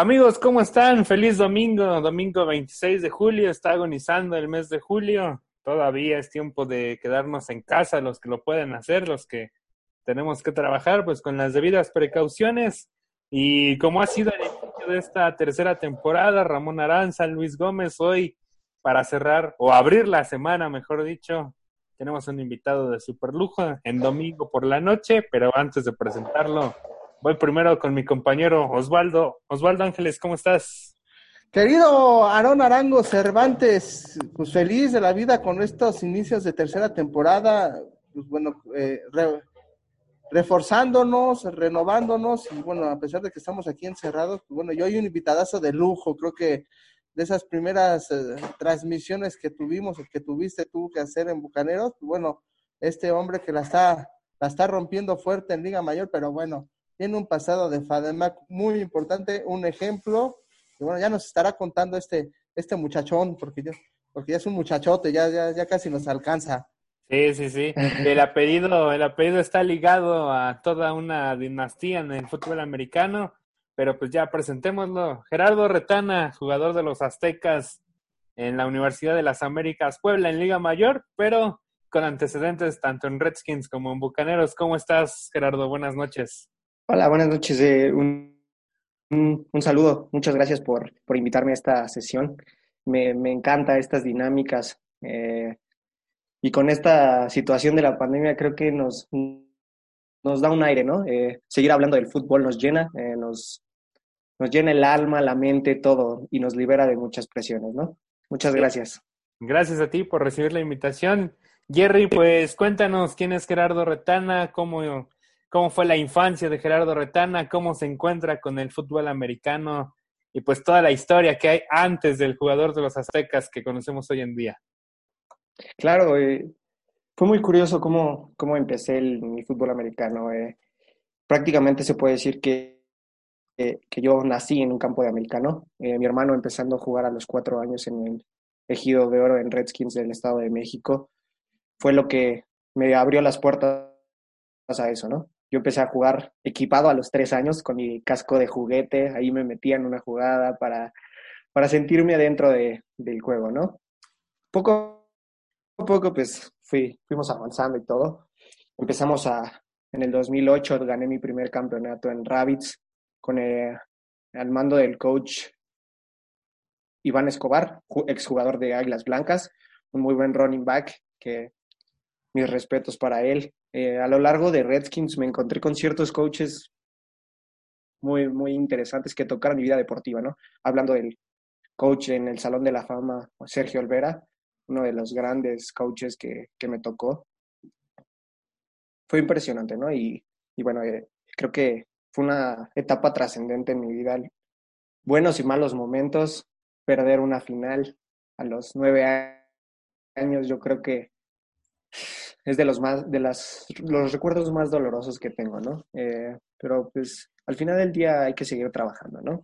Amigos, ¿cómo están? Feliz domingo, domingo 26 de julio, está agonizando el mes de julio. Todavía es tiempo de quedarnos en casa, los que lo pueden hacer, los que tenemos que trabajar, pues con las debidas precauciones. Y como ha sido el inicio de esta tercera temporada, Ramón Aranza, Luis Gómez, hoy para cerrar o abrir la semana, mejor dicho, tenemos un invitado de super lujo en domingo por la noche, pero antes de presentarlo, Voy primero con mi compañero Osvaldo. Osvaldo Ángeles, ¿cómo estás? Querido Aarón Arango Cervantes, pues feliz de la vida con estos inicios de tercera temporada, pues bueno, eh, reforzándonos, renovándonos y bueno, a pesar de que estamos aquí encerrados, pues bueno, yo hay un invitadazo de lujo, creo que de esas primeras eh, transmisiones que tuvimos que tuviste tú que hacer en Bucaneros, pues bueno, este hombre que la está, la está rompiendo fuerte en Liga Mayor, pero bueno, tiene un pasado de FADEMAC muy importante, un ejemplo, y bueno, ya nos estará contando este, este muchachón, porque ya, porque ya es un muchachote, ya, ya, ya casi nos alcanza. Sí, sí, sí. El apellido, el apellido está ligado a toda una dinastía en el fútbol americano, pero pues ya presentémoslo. Gerardo Retana, jugador de los Aztecas en la Universidad de las Américas Puebla en Liga Mayor, pero con antecedentes tanto en Redskins como en Bucaneros. ¿Cómo estás, Gerardo? Buenas noches. Hola, buenas noches. Eh, un, un, saludo. Muchas gracias por, por invitarme a esta sesión. Me, me encanta estas dinámicas. Eh, y con esta situación de la pandemia creo que nos, nos da un aire, ¿no? Eh, seguir hablando del fútbol nos llena, nos, nos llena el alma, la mente, todo, y nos libera de muchas presiones, ¿no? Muchas gracias. Gracias a ti por recibir la invitación. Jerry, pues cuéntanos quién es Gerardo Retana, cómo cómo fue la infancia de Gerardo Retana, cómo se encuentra con el fútbol americano y pues toda la historia que hay antes del jugador de los aztecas que conocemos hoy en día. Claro, eh, fue muy curioso cómo, cómo empecé el, mi fútbol americano. Eh. prácticamente se puede decir que, que yo nací en un campo de americano. Eh, mi hermano empezando a jugar a los cuatro años en el Ejido de Oro en Redskins del Estado de México, fue lo que me abrió las puertas a eso, ¿no? Yo empecé a jugar equipado a los tres años con mi casco de juguete, ahí me metía en una jugada para, para sentirme adentro de, del juego, ¿no? Poco a poco, pues fui, fuimos avanzando y todo. Empezamos a, en el 2008 gané mi primer campeonato en Rabbits con el, al mando del coach Iván Escobar, exjugador de Águilas Blancas, un muy buen running back que mis respetos para él. Eh, a lo largo de Redskins me encontré con ciertos coaches muy, muy interesantes que tocaron mi vida deportiva, ¿no? Hablando del coach en el Salón de la Fama, Sergio Olvera, uno de los grandes coaches que, que me tocó. Fue impresionante, ¿no? Y, y bueno, eh, creo que fue una etapa trascendente en mi vida. Buenos y malos momentos, perder una final a los nueve años, yo creo que es de los más, de las, los recuerdos más dolorosos que tengo, ¿no? Eh, pero pues al final del día hay que seguir trabajando, ¿no?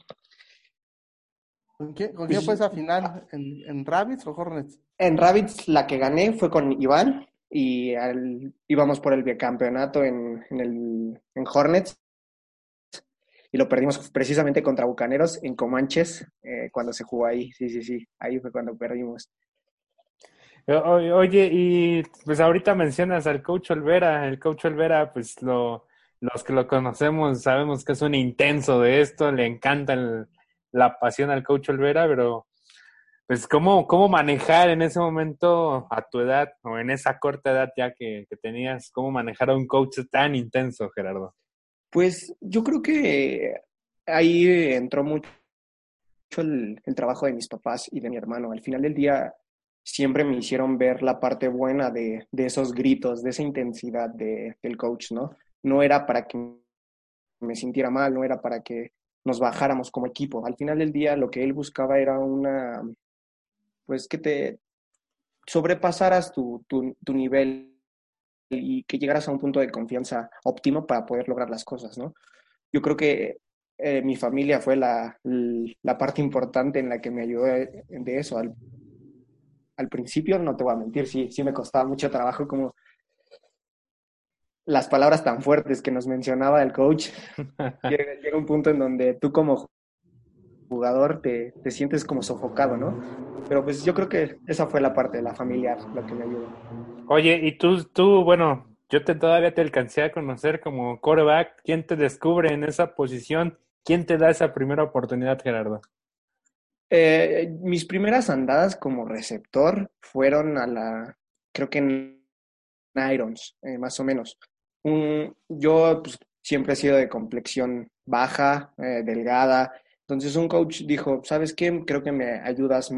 ¿Con quién, con quién pues fue esa final? ¿En, ¿En Rabbits o Hornets? En Rabbits la que gané fue con Iván y al, íbamos por el bicampeonato en, en, el, en Hornets y lo perdimos precisamente contra Bucaneros en Comanches eh, cuando se jugó ahí. Sí, sí, sí, ahí fue cuando perdimos. Oye, y pues ahorita mencionas al coach Olvera. El coach Olvera, pues lo, los que lo conocemos sabemos que es un intenso de esto, le encanta la pasión al coach Olvera, pero pues ¿cómo, cómo manejar en ese momento a tu edad o en esa corta edad ya que, tenías, cómo manejar a un coach tan intenso, Gerardo? Pues yo creo que ahí entró mucho el, el trabajo de mis papás y de mi hermano. Al final del día siempre me hicieron ver la parte buena de, de esos gritos, de esa intensidad de, del coach, ¿no? No era para que me sintiera mal, no era para que nos bajáramos como equipo. Al final del día lo que él buscaba era una, pues que te sobrepasaras tu, tu, tu nivel y que llegaras a un punto de confianza óptimo para poder lograr las cosas, ¿no? Yo creo que eh, mi familia fue la, la, parte importante en la que me ayudó de, de eso, al principio, no te voy a mentir, sí, sí me costaba mucho trabajo como las palabras tan fuertes que nos mencionaba el coach. llega, un punto en donde tú como jugador te, te sientes como sofocado, ¿no? Pero pues yo creo que esa fue la parte de la familiar lo que me ayudó. Oye, y tú, tú, bueno, yo te todavía te alcancé a conocer como coreback. ¿Quién te descubre en esa posición? ¿Quién te da esa primera oportunidad, Gerardo? Eh, mis primeras andadas como receptor fueron a la, creo que en Irons, eh, más o menos. Yo pues, siempre he sido de complexión baja, eh, delgada. Entonces un coach dijo, ¿sabes qué? Creo que me ayudas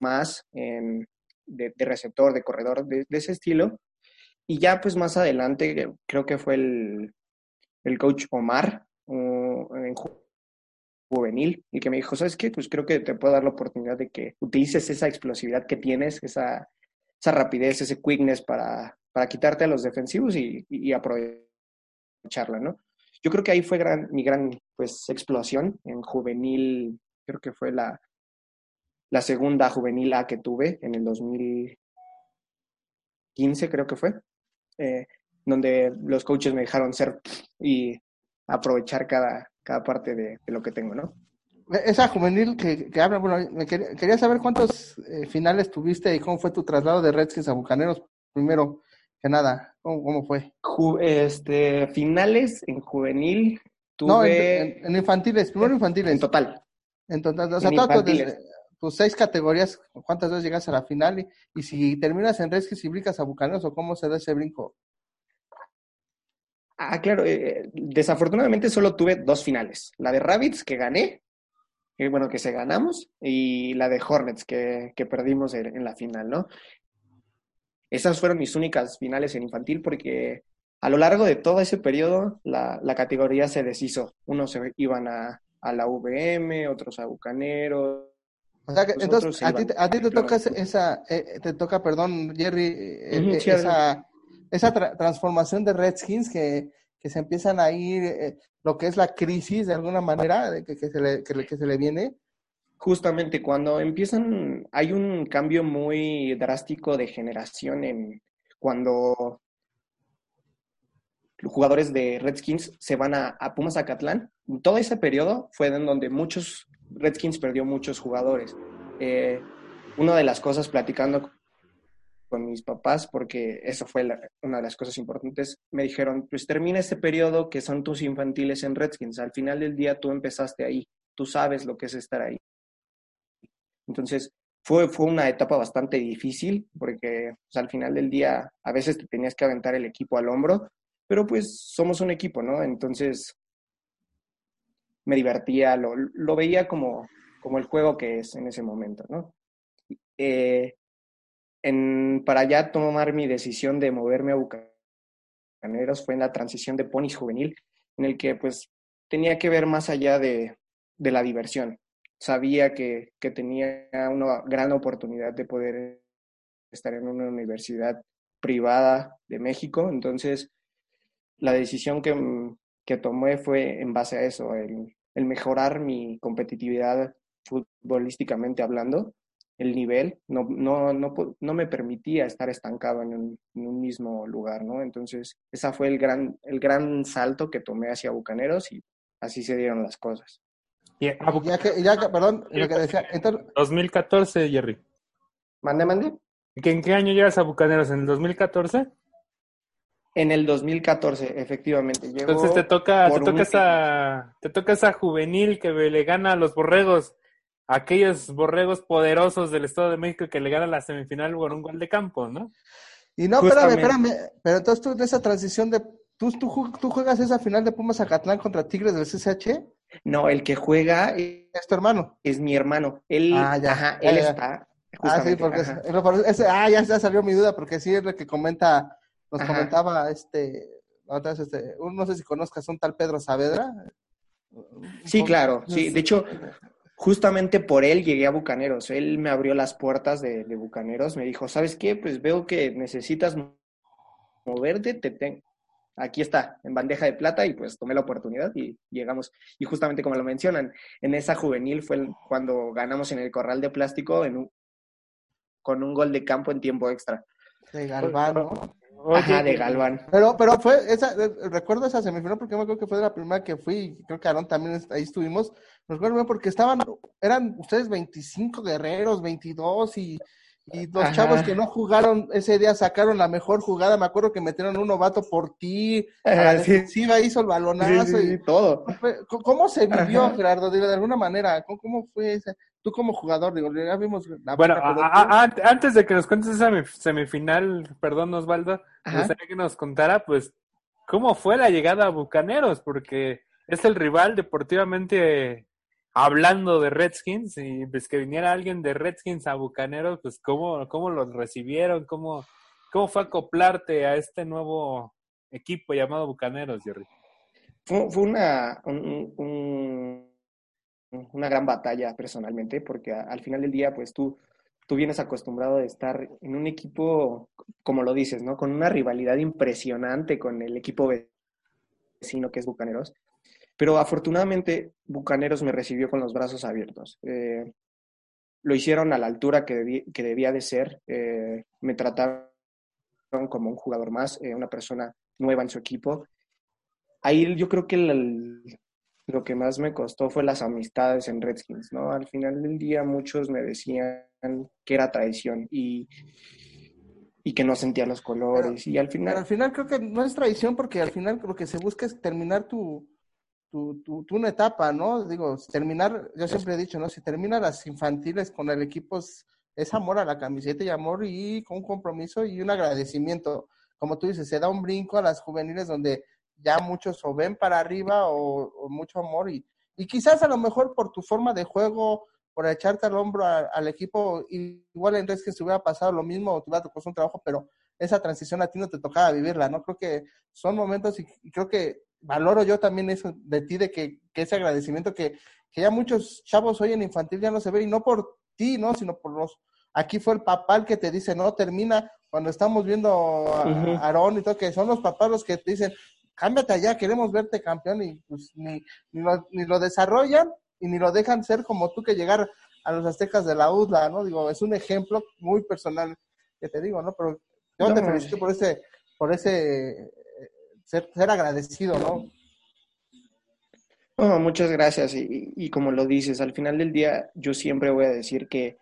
más en, de, receptor, de corredor, de, de, ese estilo. Y ya pues más adelante creo que fue el, el coach Omar en juvenil y que me dijo, ¿sabes qué? Pues creo que te puedo dar la oportunidad de que utilices esa explosividad que tienes, esa, esa rapidez, ese quickness para, para quitarte a los defensivos y, aprovecharla, ¿no? Yo creo que ahí fue mi gran pues, explosión en juvenil, creo que fue la, la segunda juvenil A que tuve en el 2015, creo que fue, eh, donde los coaches me dejaron ser y aprovechar cada, cada parte de, de lo que tengo, ¿no? Esa juvenil que, que habla, bueno, me quería, quería saber cuántos eh, finales tuviste y cómo fue tu traslado de Redskins a Bucaneros. Primero que nada, ¿cómo, cómo fue? Ju este, finales en juvenil tuve... No, en, en, en infantiles, primero infantiles. En total. En total, o sea, todas tus, tus, seis categorías, ¿cuántas veces llegas a la final? Y, y si terminas en Redskins y brincas a Bucaneros, ¿o cómo se da ese brinco? Ah, claro, eh, desafortunadamente solo tuve dos finales. La de Rabbits, que gané, que bueno, que se ganamos, y la de Hornets, que, que perdimos en, en, la final, ¿no? Esas fueron mis únicas finales en infantil porque a lo largo de todo ese periodo la, la categoría se deshizo. Unos se iban a, a, la VM, otros a Bucaneros. O sea que, entonces, a ti, a ti te toca esa, eh, te toca, perdón, Jerry, eh, -huh, esa, esa tra transformación de Redskins que, que se empiezan a ir, eh, lo que es la crisis de alguna manera, de que, que, se le, que, le, que se le viene. Justamente cuando empiezan, hay un cambio muy drástico de generación en cuando los jugadores de Redskins se van a, a Pumas Acatlán. Todo ese periodo fue en donde muchos Redskins perdió muchos jugadores. Eh, una de las cosas platicando con mis papás, porque eso fue una de las cosas importantes, me dijeron, pues termina este periodo que son tus infantiles en Redskins, al final del día tú empezaste ahí, tú sabes lo que es estar ahí. Entonces, fue, fue una etapa bastante difícil, porque pues, al final del día a veces te tenías que aventar el equipo al hombro, pero pues somos un equipo, ¿no? Entonces, me divertía, lo, lo veía como, como el juego que es en ese momento, ¿no? Eh, en, para ya tomar mi decisión de moverme a Bucaneros fue en la transición de ponis juvenil, en el que pues tenía que ver más allá de, de la diversión. Sabía que, que, tenía una gran oportunidad de poder estar en una universidad privada de México, entonces la decisión que, que tomé fue en base a eso, el, el mejorar mi competitividad futbolísticamente hablando el nivel, no, no, no, no me permitía estar estancado en un, en un, mismo lugar, ¿no? Entonces, ese fue el gran, el gran salto que tomé hacia Bucaneros y así se dieron las cosas. Yeah. Ya que, ya que, perdón, lo que decía, entonces... 2014, Jerry. ¿Mande, mande? ¿En qué año llegas a Bucaneros? ¿En el 2014? En el 2014, efectivamente. Llegó Entonces te toca, te toca, esa, te toca esa juvenil que le gana a los borregos aquellos borregos poderosos del Estado de México que le ganan la semifinal por un gol de campo, ¿no? Y no, espérame, espérame, pero entonces tú de esa transición de, ¿tú, tú, tú juegas esa final de Pumas Acatlán contra Tigres del CCH? No, el que juega es tu hermano. Es mi hermano. Él, ah, ya, ajá, ya, él ya. está. Ah, sí, porque es, ese, ah, ya, ya salió mi duda, porque sí es lo que comenta, nos ajá. comentaba este, otra vez este, no sé si conozcas un tal Pedro Saavedra. Sí, claro, sí, de hecho, justamente por él llegué a Bucaneros. Él me abrió las puertas de, Bucaneros. Me dijo, ¿sabes qué? Pues veo que necesitas moverte, te tengo. Aquí está, en bandeja de plata, y pues tomé la oportunidad y llegamos. Y justamente como lo mencionan, en esa juvenil fue cuando ganamos en el corral de plástico en un, con un gol de campo en tiempo extra. De Galván, ¿no? Ajá, de Galván. Pero, pero fue esa, recuerdo esa semifinal porque me acuerdo que fue de la primera que fui, y creo que Aaron también ahí estuvimos. Recuerdo porque estaban, eran ustedes 25 guerreros, 22 y, y los chavos que no jugaron ese día sacaron la mejor jugada. Me acuerdo que metieron un novato por ti, a la defensiva hizo el balonazo y todo. ¿Cómo se vivió, Gerardo? de alguna manera, ¿cómo, fue ese? Tú como jugador, digo, ya vimos la Bueno, antes de que nos cuentes esa semifinal, perdón Osvaldo, me gustaría que nos contara, pues, cómo fue la llegada a Bucaneros, porque es el rival deportivamente hablando de Redskins, y pues que viniera alguien de Redskins a Bucaneros, pues cómo, cómo los recibieron, cómo, cómo fue acoplarte a este nuevo equipo llamado Bucaneros, Jerry. Fue, una, un una gran batalla personalmente, porque al final del día, pues tú, tú vienes acostumbrado de estar en un equipo, como lo dices, ¿no? Con una rivalidad impresionante con el equipo vecino que es Bucaneros. Pero afortunadamente Bucaneros me recibió con los brazos abiertos. Eh, lo hicieron a la altura que, que debía de ser. Eh, me trataron como un jugador más, eh, una persona nueva en su equipo. Ahí yo creo que el, lo que más me costó fue las amistades en Redskins, ¿no? Al final del día muchos me decían que era traición y, y que no sentía los colores y al final... al final creo que no es traición porque al final lo que se busca es terminar tu, tu, tu, una etapa, ¿no? Digo, terminar, yo siempre he dicho, ¿no? Si termina las infantiles con el equipo es, es amor a la camiseta y amor y con un compromiso y un agradecimiento. Como tú dices, se da un brinco a las juveniles donde ya muchos o ven para arriba o, mucho amor y, y quizás a lo mejor por tu forma de juego, por echarte al hombro al equipo, igual en que se hubiera pasado lo mismo o te hubiera tocado un trabajo, pero esa transición a ti no te tocaba vivirla, ¿no? Creo que son momentos y, creo que valoro yo también eso de ti, de que, ese agradecimiento que, que, ya muchos chavos hoy en infantil ya no se ve y no por ti, ¿no? Sino por los... Aquí fue el papá el que te dice, no, termina, cuando estamos viendo a Aarón y todo, que son los papás los que te dicen, cámbiate allá, queremos verte campeón y pues ni, ni, lo, ni lo desarrollan y ni lo dejan ser como tú que llegar a los aztecas de la UDLA, ¿no? Digo, es un ejemplo muy personal que te digo, ¿no? Pero yo te felicito por ese, por ese ser, agradecido, ¿no? muchas gracias. Y, y, como lo dices, al final del día yo siempre voy a decir que,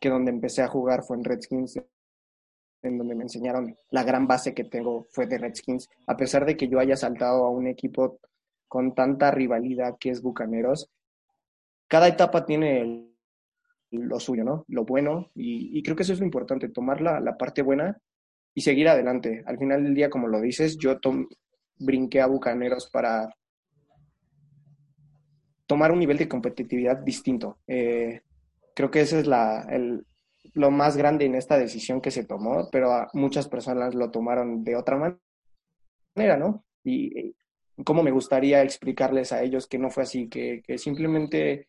que donde empecé a jugar fue en Redskins en donde me enseñaron la gran base que tengo fue de Redskins. A pesar de que yo haya saltado a un equipo con tanta rivalidad que es Bucaneros, cada etapa tiene lo suyo, ¿no? Lo bueno, y, creo que eso es lo importante, tomar la, parte buena y seguir adelante. Al final del día, como lo dices, yo brinqué a Bucaneros para tomar un nivel de competitividad distinto. Eh, creo que ese es la, el, lo más grande en esta decisión que se tomó, pero muchas personas lo tomaron de otra manera, ¿no? Y cómo me gustaría explicarles a ellos que no fue así, que, simplemente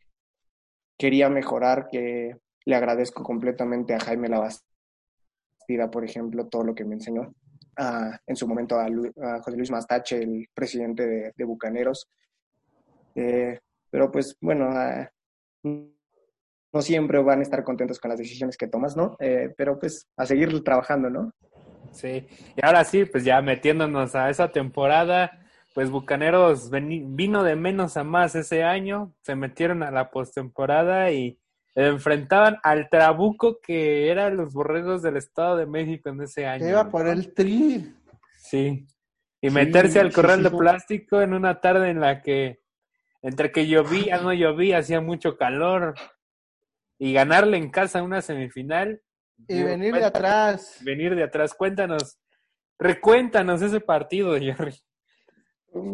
quería mejorar, que le agradezco completamente a Jaime Labastida, por ejemplo, todo lo que me enseñó. En su momento a, José Luis Mastache, el presidente de, Bucaneros. Eh, pero pues bueno, no siempre van a estar contentos con las decisiones que tomas, ¿no? Eh, pero pues a seguir trabajando, ¿no? Sí, y ahora sí, pues ya metiéndonos a esa temporada, pues Bucaneros vino de menos a más ese año, se metieron a la postemporada y enfrentaban al Trabuco que eran los borregos del Estado de México en ese año. Iba por el tri. Sí, y meterse al corral de plástico en una tarde en la que entre que llovía, no llovía, hacía mucho calor, y ganarle en casa una semifinal. Y venir de atrás. Venir de atrás. Cuéntanos, recuéntanos ese partido, Jerry.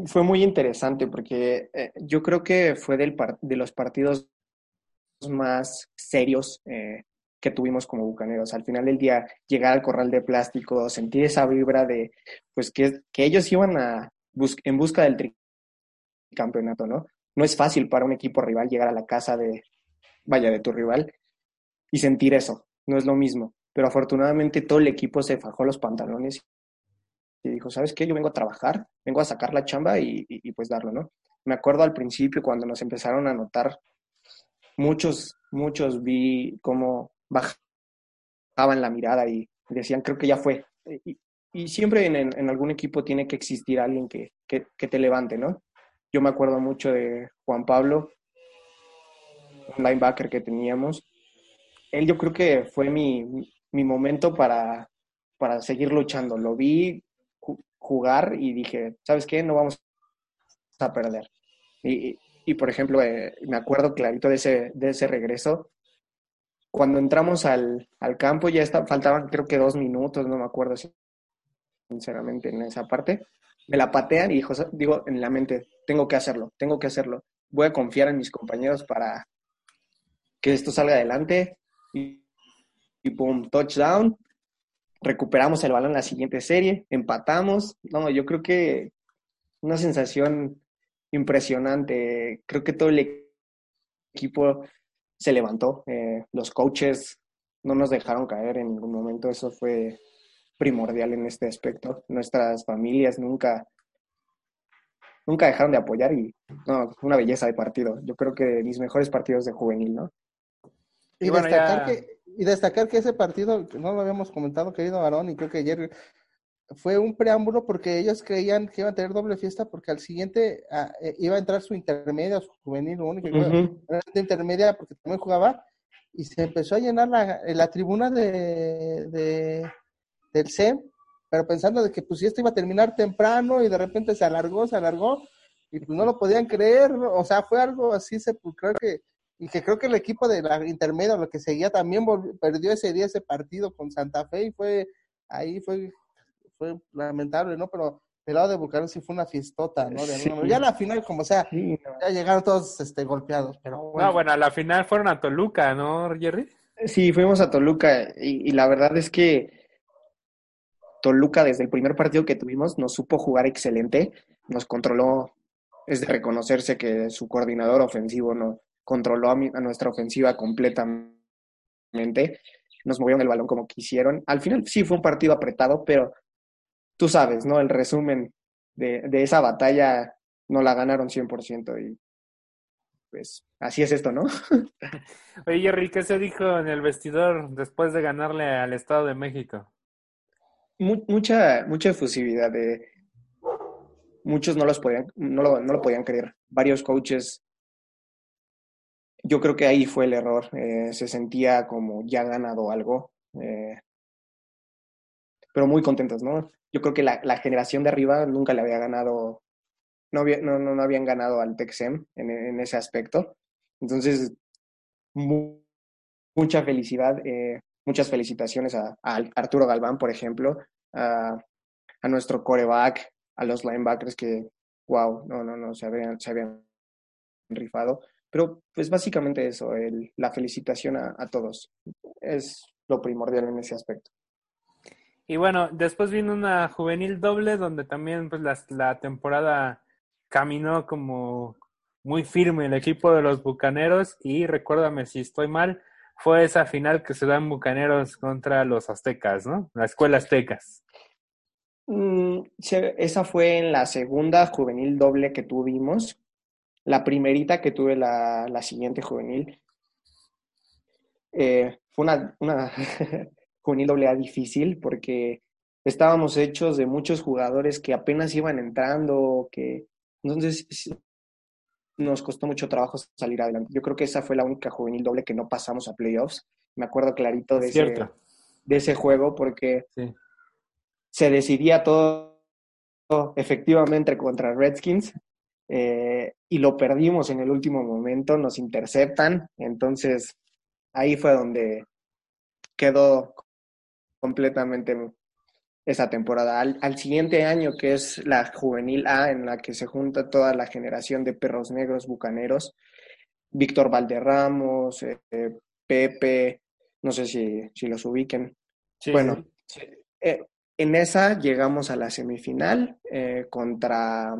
Fue muy interesante porque eh, yo creo que fue del de los partidos más serios eh, que tuvimos como bucaneros. Al final del día, llegar al corral de plástico, sentir esa vibra de pues que, que ellos iban a en busca del campeonato, ¿no? No es fácil para un equipo rival llegar a la casa de, vaya, de tu rival y sentir eso. No es lo mismo. Pero afortunadamente todo el equipo se fajó los pantalones y dijo, ¿sabes qué? Yo vengo a trabajar, vengo a sacar la chamba y, pues darlo, ¿no? Me acuerdo al principio cuando nos empezaron a notar, muchos, muchos vi cómo bajaban la mirada y decían, creo que ya fue. Y, y siempre en, en, algún equipo tiene que existir alguien que, que, que, te levante, ¿no? Yo me acuerdo mucho de Juan Pablo, un linebacker que teníamos. Él yo creo que fue mi, mi momento para, para seguir luchando. Lo vi jugar y dije, ¿sabes qué? No vamos a perder. Y, y por ejemplo, eh, me acuerdo clarito de ese, de ese regreso. Cuando entramos al, al campo ya está, faltaban creo que dos minutos, no me acuerdo sinceramente en esa parte. Me la patean y digo en la mente, tengo que hacerlo, tengo que hacerlo. Voy a confiar en mis compañeros para que esto salga adelante. Y, y pum, touchdown. Recuperamos el balón en la siguiente serie, empatamos. No, yo creo que una sensación impresionante. Creo que todo el equipo se levantó. Eh, los coaches no nos dejaron caer en ningún momento. Eso fue primordial en este aspecto. Nuestras familias nunca, nunca dejaron de apoyar y no, una belleza de partido. Yo creo que mis mejores partidos de juvenil, ¿no? Y, destacar, que, y destacar que ese partido, no lo habíamos comentado, querido Aarón, y creo que ayer fue un preámbulo porque ellos creían que iban a tener doble fiesta porque al siguiente ah, eh, iba a entrar su intermedia, su juvenil, lo único que intermedia porque también jugaba y se empezó a llenar la, la tribuna de, de, del CEM, pero pensando de que pues esto iba a terminar temprano y de repente se alargó, se alargó y pues no lo podían creer, o sea, fue algo así sepulcral que y que creo que el equipo de la intermedia, lo que seguía, también perdió ese día ese partido con Santa Fe y fue ahí fue fue lamentable, ¿no? Pero el lado de Bucaramanga sí fue una fiestota, ¿no? De Ya la final, como sea, ya llegaron todos este, golpeados, pero bueno. No, bueno, a la final fueron a Toluca, ¿no, Jerry? Sí, fuimos a Toluca y, la verdad es que Toluca desde el primer partido que tuvimos nos supo jugar excelente, nos controló, es de reconocerse que su coordinador ofensivo no controló a, a nuestra ofensiva completamente, nos movieron el balón como quisieron. Al final sí fue un partido apretado, pero tú sabes, ¿no? El resumen de, de esa batalla no la ganaron 100% y pues así es esto, ¿no? Oye, Jerry, ¿qué se dijo en el vestidor después de ganarle al Estado de México? mucha, mucha efusividad. De, muchos no, los podían, no, lo, no lo podían creer. Varios coaches, yo creo que ahí fue el error. Eh, se sentía como ya ganado algo. Eh, pero muy contentos, ¿no? Yo creo que la, generación de arriba nunca le había ganado, no, había, no, no, habían ganado al Texem en, ese aspecto. Entonces, mucha felicidad, eh, muchas felicitaciones a, Arturo Galván, por ejemplo, a, nuestro coreback, a los linebackers que, wow, no, no, no, se habían, se habían rifado. Pero pues básicamente eso, el, la felicitación a todos es lo primordial en ese aspecto. Y bueno, después vino una juvenil doble donde también pues la, la temporada caminó como muy firme el equipo de los Bucaneros y recuérdame si estoy mal, fue esa final que se dan Bucaneros contra los Aztecas, ¿no? La escuela Aztecas. Mm, esa fue en la segunda juvenil doble que tuvimos. La primerita que tuve la, la siguiente juvenil. Eh, fue una, una juvenil doble A difícil porque estábamos hechos de muchos jugadores que apenas iban entrando, que entonces nos costó mucho trabajo salir adelante. Yo creo que esa fue la única juvenil doble que no pasamos a playoffs. Me acuerdo clarito de, ese, de ese juego porque se decidía todo, efectivamente contra Redskins eh, y lo perdimos en el último momento, nos interceptan, entonces ahí fue donde quedó completamente esa temporada. Al, siguiente año, que es la juvenil A, en la que se junta toda la generación de perros negros bucaneros, Víctor Valderramos, eh, Pepe, no sé si, si los ubiquen. Bueno, eh, en esa llegamos a la semifinal eh, contra,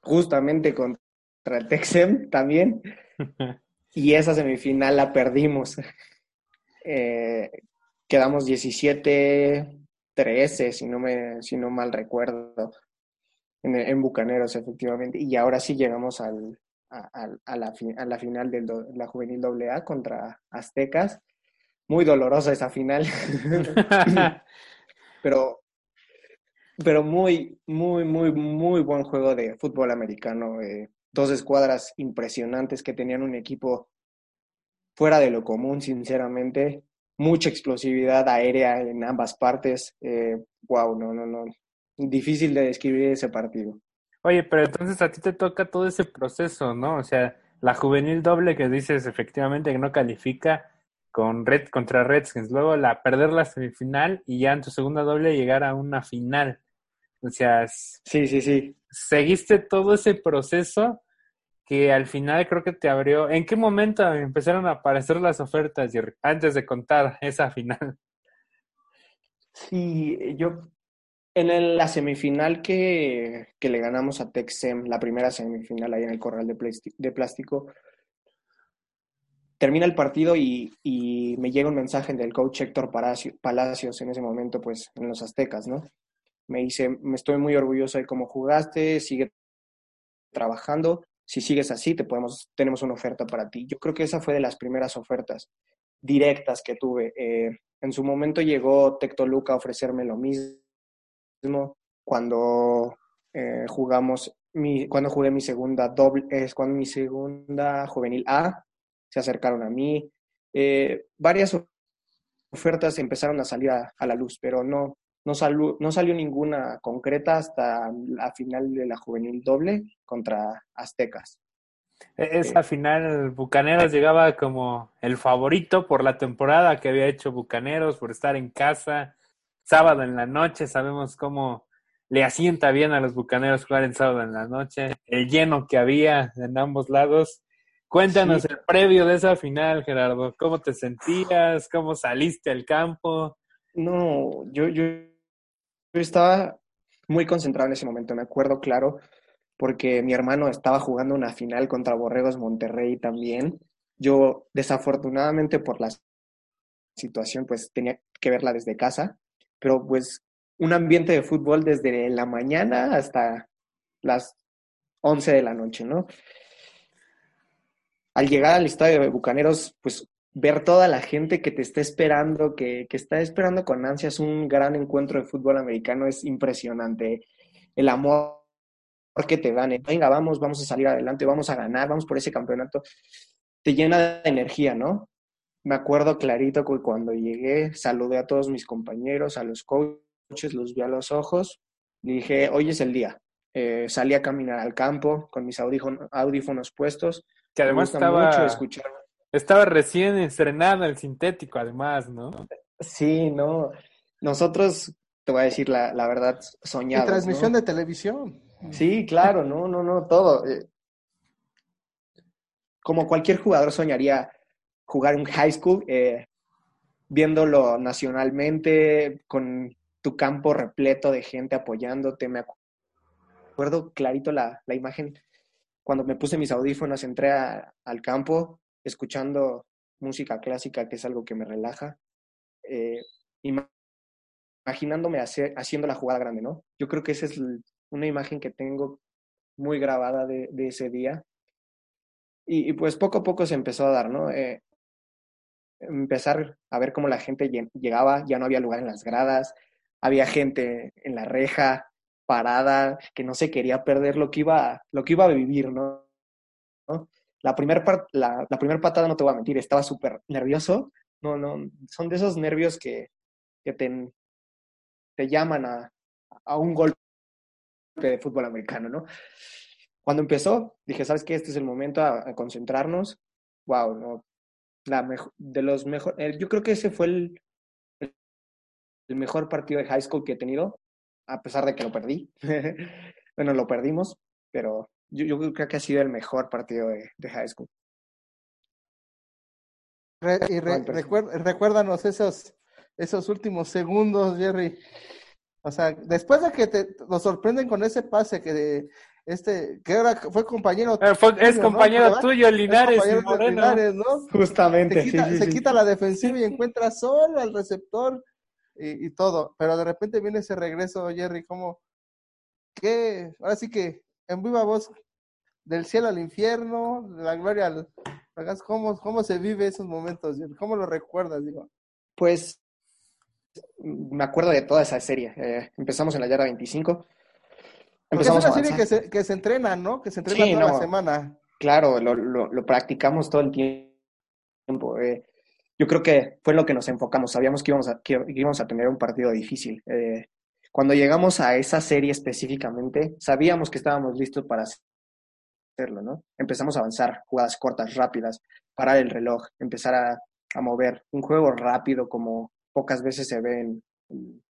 justamente contra el Texem también, y esa semifinal la perdimos. Quedamos 17-13, si, no me, si no mal recuerdo, en, Bucaneros, efectivamente. Y ahora sí llegamos al, a, a, la, a la final de la Juvenil AA contra Aztecas. Muy dolorosa esa final. Pero pero muy, muy, muy, muy buen juego de fútbol americano. Eh, dos escuadras impresionantes que tenían un equipo fuera de lo común, sinceramente. Mucha explosividad aérea en ambas partes. Eh, wow, no, no, no. Difícil de describir ese partido. Oye, pero entonces a ti te toca todo ese proceso, ¿no? O sea, la juvenil doble que dices efectivamente que no califica con Red contra Redskins, luego la perder la semifinal y ya en tu segunda doble llegar a una final. O sea, sí, sí, sí. Seguiste todo ese proceso que al final creo que te abrió. ¿En qué momento empezaron a aparecer las ofertas, Antes de contar esa final. Sí, yo en la semifinal que, que, le ganamos a Texem, la primera semifinal ahí en el corral de, de plástico, termina el partido y, y, me llega un mensaje del coach Héctor Palacios en ese momento, pues en los Aztecas, ¿no? Me dice, me estoy muy orgulloso de cómo jugaste, sigue trabajando, si sigues así, te podemos, tenemos una oferta para ti. Yo creo que esa fue de las primeras ofertas directas que tuve. Eh, en su momento llegó Tectoluca a ofrecerme lo mismo cuando eh, jugamos, mi, cuando jugué mi segunda doble, es cuando mi segunda juvenil A, se acercaron a mí. Eh, varias ofertas empezaron a salir a, la luz, pero no, no, no salió ninguna concreta hasta la final de la juvenil doble contra Aztecas. E-, esa final, Bucaneros llegaba como el favorito por la temporada que había hecho Bucaneros, por estar en casa, sábado en la noche, sabemos cómo le asienta bien a los Bucaneros jugar en sábado en la noche, el lleno que había en ambos lados. Cuéntanos el previo de esa final, Gerardo. ¿Cómo te sentías? ¿Cómo saliste al campo? No, yo, yo estaba muy concentrado en ese momento, me acuerdo claro, porque mi hermano estaba jugando una final contra Borregos Monterrey también. Yo, desafortunadamente por la situación, pues tenía que verla desde casa pero pues un ambiente de fútbol desde la mañana hasta las 11 de la noche, ¿no? Al llegar al estadio de Bucaneros, pues ver toda la gente que te está esperando, que, que está esperando con ansias un gran encuentro de fútbol americano es impresionante. El amor que te dan, venga, vamos, vamos a salir adelante, vamos a ganar, vamos por ese campeonato, te llena de energía, ¿no? Me acuerdo clarito que cuando llegué saludé a todos mis compañeros, a los coaches, los vi a los ojos y dije, hoy es el día. Eh, salí a caminar al campo con mis audífonos, puestos. Que además estaba, escuchar. Estaba recién estrenado el sintético, además, ¿no? Sí, no. Nosotros, te voy a decir la, la verdad, soñamos. Y transmisión de televisión. Sí, claro, no, no, no, todo. Eh. Como cualquier jugador soñaría jugar en high school, eh, viéndolo nacionalmente, con tu campo repleto de gente apoyándote. Me acuerdo clarito la, la imagen cuando me puse mis audífonos, entré al campo escuchando música clásica, que es algo que me relaja, eh, imaginándome haciendo la jugada grande, ¿no? Yo creo que esa es una imagen que tengo muy grabada de, de ese día. Y, pues poco a poco se empezó a dar, ¿no? Eh, empezar a ver cómo la gente llegaba, ya no había lugar en las gradas, había gente en la reja, parada, que no se quería perder lo que iba, lo que iba a vivir, ¿no? La primera la, patada, no te voy a mentir, estaba súper nervioso. No, no, son de esos nervios que, te, te llaman a, a un golpe de fútbol americano, ¿no? Cuando empezó, dije, ¿sabes qué? Este es el momento a, a concentrarnos. Wow, no, la mejor, de los mejores, yo creo que ese fue el, el mejor partido de high school que he tenido, a pesar de que lo perdí. bueno, lo perdimos, pero yo, yo, creo que ha sido el mejor partido de, de high school. y recuérdanos esos, esos últimos segundos, Jerry. O sea, después de que te, nos sorprenden con ese pase que de, este, que ahora fue compañero. Eh, es compañero tuyo, Linares. Linares ¿no? Justamente. Se, quita, la defensiva y encuentra solo al receptor y, todo. Pero de repente viene ese regreso, Jerry, como que, ahora sí que en viva voz, del cielo al infierno, de la gloria al. ¿Cómo, ¿Cómo se vive esos momentos? ¿Cómo lo recuerdas? Digo? Pues me acuerdo de toda esa serie. Eh, empezamos en la yarda 25. Empezamos es una serie que se, que se entrena, ¿no? Que se entrena toda la semana. Claro, lo, lo, practicamos todo el tiempo. Eh. yo creo que fue lo que nos enfocamos. Sabíamos que íbamos a, que íbamos a tener un partido difícil. Eh, cuando llegamos a esa serie específicamente, sabíamos que estábamos listos para hacerlo, ¿no? Empezamos a avanzar, jugadas cortas, rápidas, parar el reloj, empezar a, mover. Un juego rápido como pocas veces se ve en,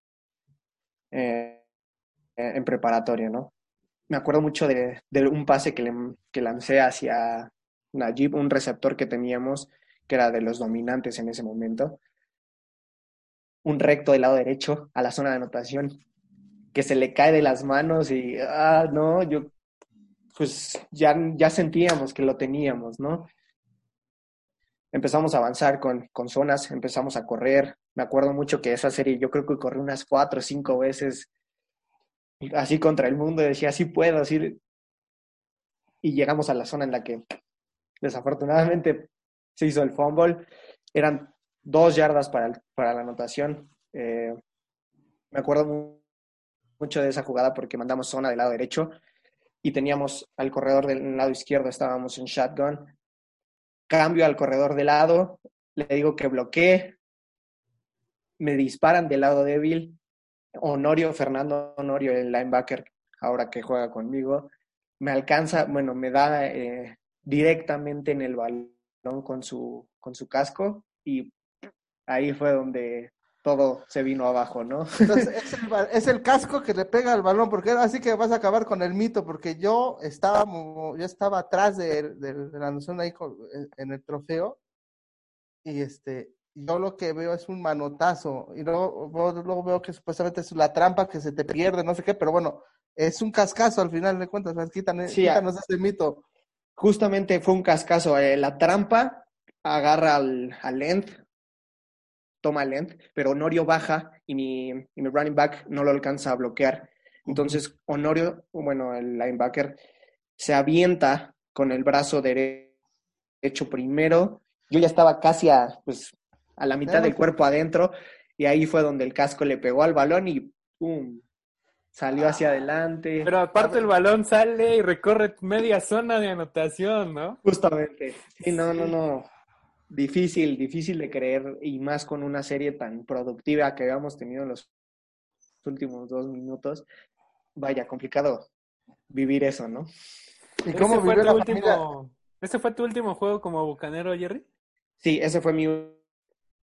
eh, preparatoria, ¿no? Me acuerdo mucho de, un pase que, le, que lancé hacia Najib, un receptor que teníamos, que era de los dominantes en ese momento. Un recto del lado derecho a la zona de anotación, que se le cae de las manos y, ah, no, yo, pues ya, ya sentíamos que lo teníamos, ¿no? empezamos a avanzar con, con, zonas, empezamos a correr. Me acuerdo mucho que esa serie yo creo que corrí unas cuatro o cinco veces así contra el mundo decía, sí puedo, así. Y llegamos a la zona en la que desafortunadamente se hizo el fumble. Eran dos yardas para, para la anotación. Eh, me acuerdo mucho de esa jugada porque mandamos zona del lado derecho y teníamos al corredor del lado izquierdo, estábamos en shotgun. Cambio al corredor de lado, le digo que bloquee, me disparan del lado débil, Honorio, Fernando Honorio, el linebacker, ahora que juega conmigo, me alcanza, bueno, me da eh, directamente en el balón con su, con su casco y ahí fue donde todo se vino abajo, ¿no? Entonces, es el, casco que le pega al balón, porque así que vas a acabar con el mito, porque yo estaba, yo estaba atrás de, la noción ahí en el trofeo, y este, yo lo que veo es un manotazo, y luego, luego veo que supuestamente es la trampa que se te pierde, no sé qué, pero bueno, es un cascazo al final de cuentas, quitan, sí, quítanos ese mito. Justamente fue un cascazo, eh, la trampa agarra al, al length, toma length, pero Honorio baja y mi, mi running back no lo alcanza a bloquear. Entonces, Honorio, bueno, el linebacker, se avienta con el brazo derecho primero. Yo ya estaba casi a, pues, a la mitad del cuerpo adentro y ahí fue donde el casco le pegó al balón y ¡pum! Salió hacia adelante. Pero aparte el balón sale y recorre media zona de anotación, ¿no? Justamente. Sí, no, no, no difícil, difícil de creer y más con una serie tan productiva que habíamos tenido en los últimos dos minutos. Vaya, complicado vivir eso, ¿no? ¿Y cómo fue tu último, ¿Ese fue tu último juego como bucanero, Jerry? Sí, ese fue mi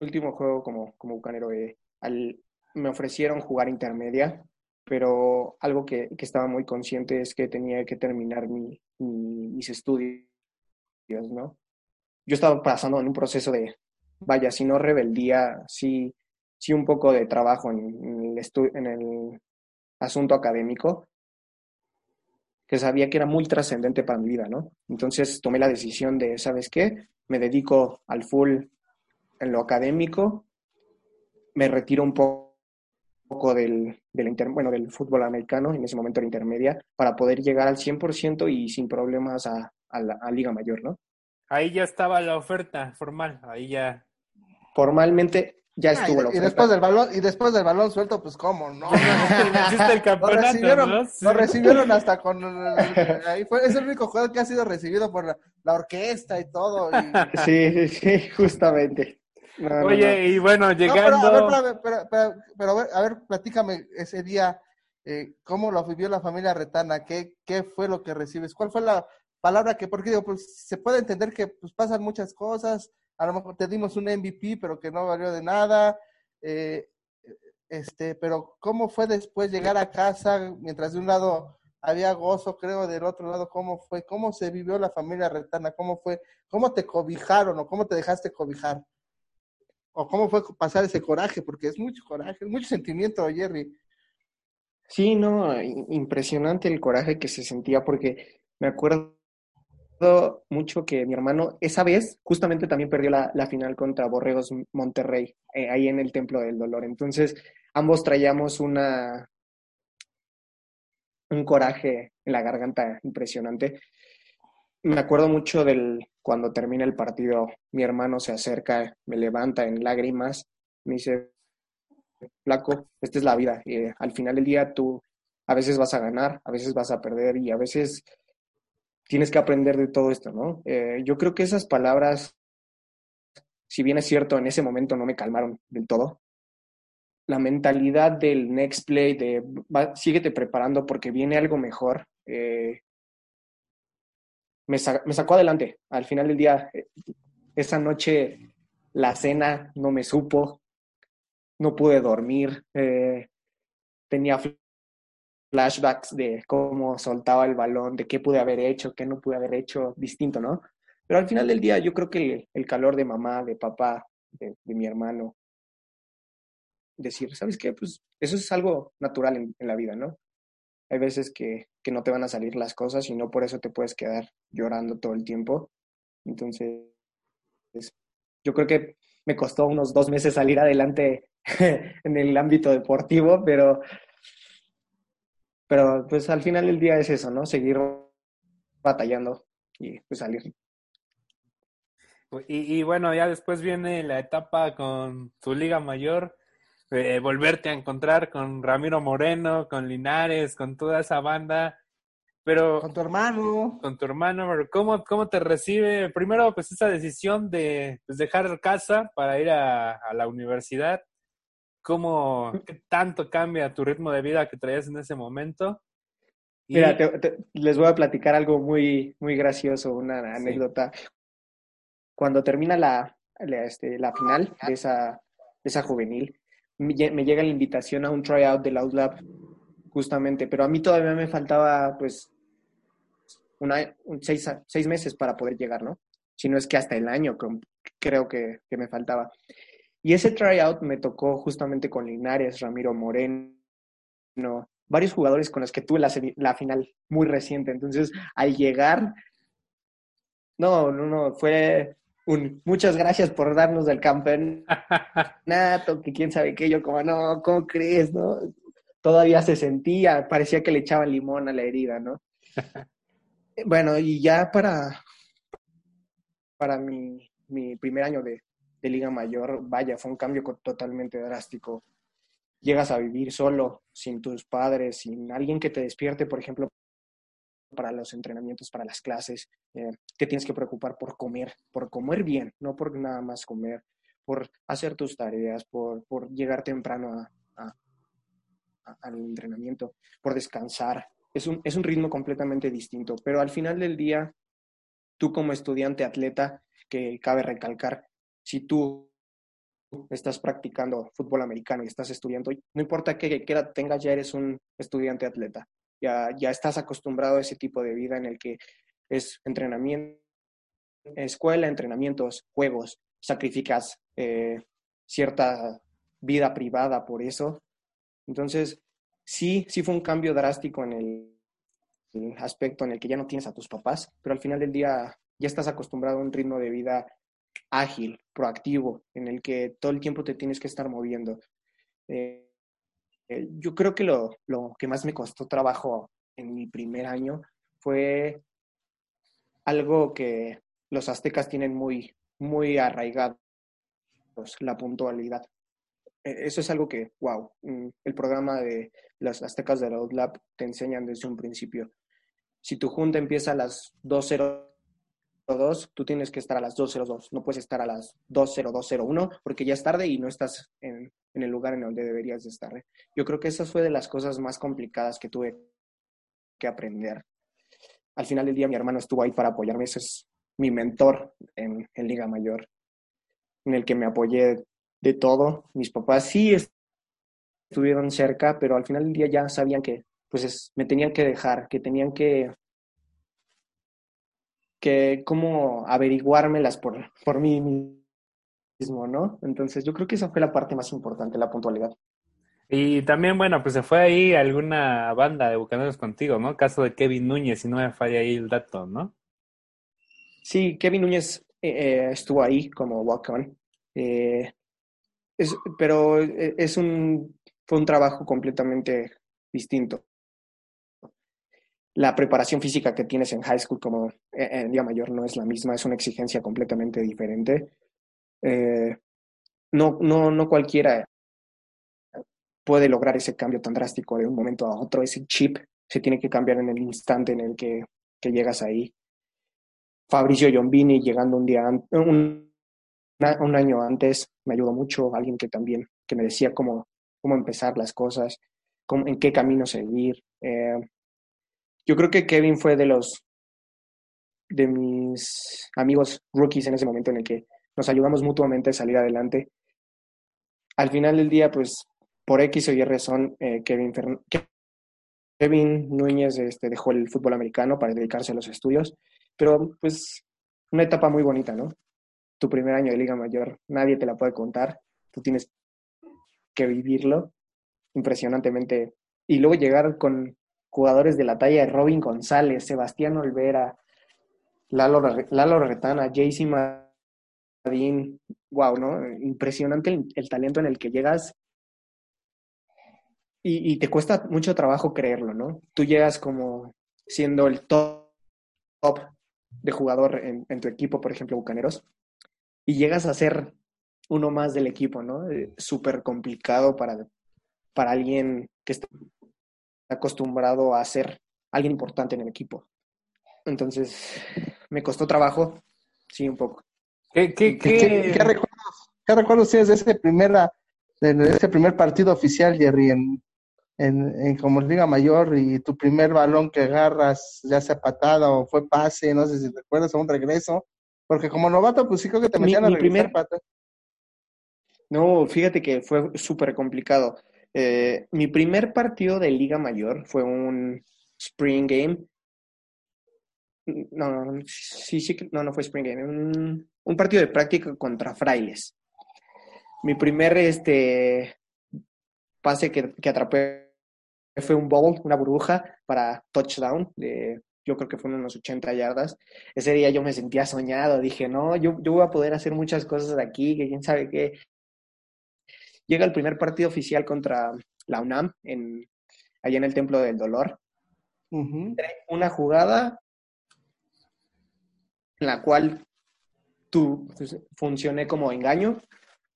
último juego como, como bucanero. Eh, al, me ofrecieron jugar intermedia, pero algo que, que, estaba muy consciente es que tenía que terminar mi, mis estudios, ¿no? Yo estaba pasando en un proceso de, vaya, si no rebeldía, sí, sí un poco de trabajo en, el, en el asunto académico, que sabía que era muy trascendente para mi vida, ¿no? Entonces tomé la decisión de, ¿sabes qué? Me dedico al full en lo académico, me retiro un poco del, del, bueno, del fútbol americano, en ese momento la intermedia, para poder llegar al 100% y sin problemas a, a la a Liga Mayor, ¿no? Ahí ya estaba la oferta formal, ahí ya. Formalmente ya ah, estuvo y, la oferta. Y después del balón, y después del balón suelto, pues cómo, ¿no? el campeonato, lo recibieron, ¿no? lo recibieron hasta con ahí fue, es el único juego que ha sido recibido por la, orquesta y todo. Sí, sí, justamente. Oye, y bueno, llegando. pero, pero, pero, a ver, platícame ese día, eh, ¿cómo lo vivió la familia Retana? ¿Qué, ¿Qué fue lo que recibes? ¿Cuál fue la, palabra que, porque digo, pues se puede entender que pues pasan muchas cosas, a lo mejor te dimos un MVP, pero que no valió de nada, eh, este, pero ¿cómo fue después llegar a casa mientras de un lado había gozo, creo, del otro lado, ¿cómo fue? ¿Cómo se vivió la familia Retana? ¿Cómo fue? ¿Cómo te cobijaron o cómo te dejaste cobijar? ¿O cómo fue pasar ese coraje? Porque es mucho coraje, mucho sentimiento, Jerry. Sí, no, impresionante el coraje que se sentía porque me acuerdo mucho que mi hermano esa vez justamente también perdió la, final contra Borregos Monterrey, eh, ahí en el Templo del Dolor. Entonces, ambos traíamos una un coraje en la garganta impresionante. Me acuerdo mucho del cuando termina el partido, mi hermano se acerca, me levanta en lágrimas, me dice, flaco, esta es la vida. Eh, al final del día tú a veces vas a ganar, a veces vas a perder y a veces tienes que aprender de todo esto, ¿no? Eh, yo creo que esas palabras, si bien es cierto, en ese momento no me calmaron del todo, la mentalidad del next play, de va, síguete preparando porque viene algo mejor, eh, me, sacó adelante. Al final del día, eh, esa noche la cena no me supo, no pude dormir, eh, tenía flashbacks de cómo soltaba el balón, de qué pude haber hecho, qué no pude haber hecho, distinto, ¿no? Pero al final del día yo creo que el, el calor de mamá, de papá, de, de, mi hermano, decir, ¿sabes qué? Pues eso es algo natural en, en la vida, ¿no? Hay veces que, que, no te van a salir las cosas y no por eso te puedes quedar llorando todo el tiempo. Entonces, yo creo que me costó unos dos meses salir adelante en el ámbito deportivo, pero, pero pues al final del día es eso, ¿no? Seguir batallando y pues salir. Y, y bueno, ya después viene la etapa con tu liga mayor, eh, volverte a encontrar con Ramiro Moreno, con Linares, con toda esa banda. Pero, con tu hermano. Con tu hermano, ¿cómo, cómo te recibe? Primero, pues esa decisión de pues, dejar casa para ir a, a la universidad. ¿Cómo, qué tanto cambia tu ritmo de vida que traías en ese momento? Y... Mira, te, te, les voy a platicar algo muy, muy gracioso, una anécdota. Sí. Cuando termina la, la, este, la final de esa, de esa juvenil, me, me llega la invitación a un tryout del Outlab justamente, pero a mí todavía me faltaba pues una, un seis, seis meses para poder llegar, ¿no? Si no es que hasta el año creo que, que me faltaba. Y ese tryout me tocó justamente con Linares, Ramiro Moreno, varios jugadores con los que tuve la, la final muy reciente. Entonces, al llegar, no, no, no, fue un muchas gracias por darnos el campeonato, que quién sabe qué, yo como, no, ¿cómo crees, no? Todavía se sentía, parecía que le echaban limón a la herida, ¿no? bueno, y ya para, para mi, mi primer año de, de Liga Mayor, vaya, fue un cambio totalmente drástico. Llegas a vivir solo, sin tus padres, sin alguien que te despierte, por ejemplo, para los entrenamientos, para las clases, eh, te tienes que preocupar por comer, por comer bien, no por nada más comer, por hacer tus tareas, por, por llegar temprano a, al entrenamiento, por descansar. Es un, es un ritmo completamente distinto, pero al final del día, tú como estudiante atleta, que cabe recalcar, si tú estás practicando fútbol americano y estás estudiando, no importa qué, qué edad tengas, ya eres un estudiante atleta. Ya, ya estás acostumbrado a ese tipo de vida en el que es entrenamiento, escuela, entrenamientos, juegos, sacrificas eh, cierta vida privada por eso. Entonces, sí, sí fue un cambio drástico en el, el aspecto en el que ya no tienes a tus papás, pero al final del día ya estás acostumbrado a un ritmo de vida ágil, proactivo, en el que todo el tiempo te tienes que estar moviendo. Eh, yo creo que lo, lo, que más me costó trabajo en mi primer año fue algo que los aztecas tienen muy, muy arraigado, la puntualidad. E, eso es algo que, wow, mm, el programa de las aztecas de la Lab te enseñan desde un principio. Si tu junta empieza a las 2.00 2, tú tienes que estar a las 2.02, no puedes estar a las 2.0201 porque ya es tarde y no estás en, en, el lugar en donde deberías de estar. ¿eh? Yo creo que esa fue de las cosas más complicadas que tuve que aprender. Al final del día mi hermano estuvo ahí para apoyarme, ese es mi mentor en, en Liga Mayor, en el que me apoyé de todo. Mis papás sí estuvieron cerca, pero al final del día ya sabían que pues es, me tenían que dejar, que tenían que que cómo averiguármelas por, por mí mismo, ¿no? Entonces yo creo que esa fue la parte más importante, la puntualidad. Y también, bueno, pues se fue ahí alguna banda de bucaneros contigo, ¿no? Caso de Kevin Núñez, si no me falla ahí el dato, ¿no? Sí, Kevin Núñez eh, estuvo ahí como walk-on, eh, pero eh, es un, fue un trabajo completamente distinto la preparación física que tienes en high school como en día mayor no es la misma, es una exigencia completamente diferente. Eh, no, no, no cualquiera puede lograr ese cambio tan drástico de un momento a otro, ese chip se tiene que cambiar en el instante en el que, que llegas ahí. Fabricio Giombini llegando un día, un, año antes, me ayudó mucho, alguien que también, que me decía cómo, cómo empezar las cosas, en qué camino seguir. Eh, yo creo que Kevin fue de los, de mis amigos rookies en ese momento en el que nos ayudamos mutuamente a salir adelante. Al final del día, pues, por X o Y razón, eh, Kevin, Kevin Núñez este, dejó el fútbol americano para dedicarse a los estudios, pero pues una etapa muy bonita, ¿no? Tu primer año de Liga Mayor, nadie te la puede contar, tú tienes que vivirlo impresionantemente. Y luego llegar con jugadores de la talla de Robin González, Sebastián Olvera, Lalo, Lalo Retana, JC Madín, wow, ¿no? Impresionante el, talento en el que llegas y, te cuesta mucho trabajo creerlo, ¿no? Tú llegas como siendo el top, top de jugador en, tu equipo, por ejemplo, Bucaneros, y llegas a ser uno más del equipo, ¿no? Eh, súper complicado para, para alguien que está acostumbrado a ser alguien importante en el equipo. Entonces, me costó trabajo, sí, un poco. ¿Qué, qué, qué... ¿Qué, recuerdos, ¿Qué, recuerdos, tienes de ese, primera, de ese primer partido oficial, Jerry, en, en, en, como Liga Mayor y tu primer balón que agarras, ya sea patada o fue pase, no sé si recuerdas, o un regreso? Porque como novato, pues sí creo que te metían a mi primer pata. No, fíjate que fue súper complicado. Eh, mi primer partido de Liga Mayor fue un Spring Game. No, sí, sí, no, no fue Spring Game. Un, partido de práctica contra Frailes. Mi primer este, pase que, que atrapé fue un bowl, una burbuja para touchdown, de, yo creo que fueron unos 80 yardas. Ese día yo me sentía soñado, dije, no, yo, yo voy a poder hacer muchas cosas aquí, que quién sabe qué. Llega el primer partido oficial contra la UNAM, en, allá en el Templo del Dolor. Una jugada en la cual tú pues, funcioné como engaño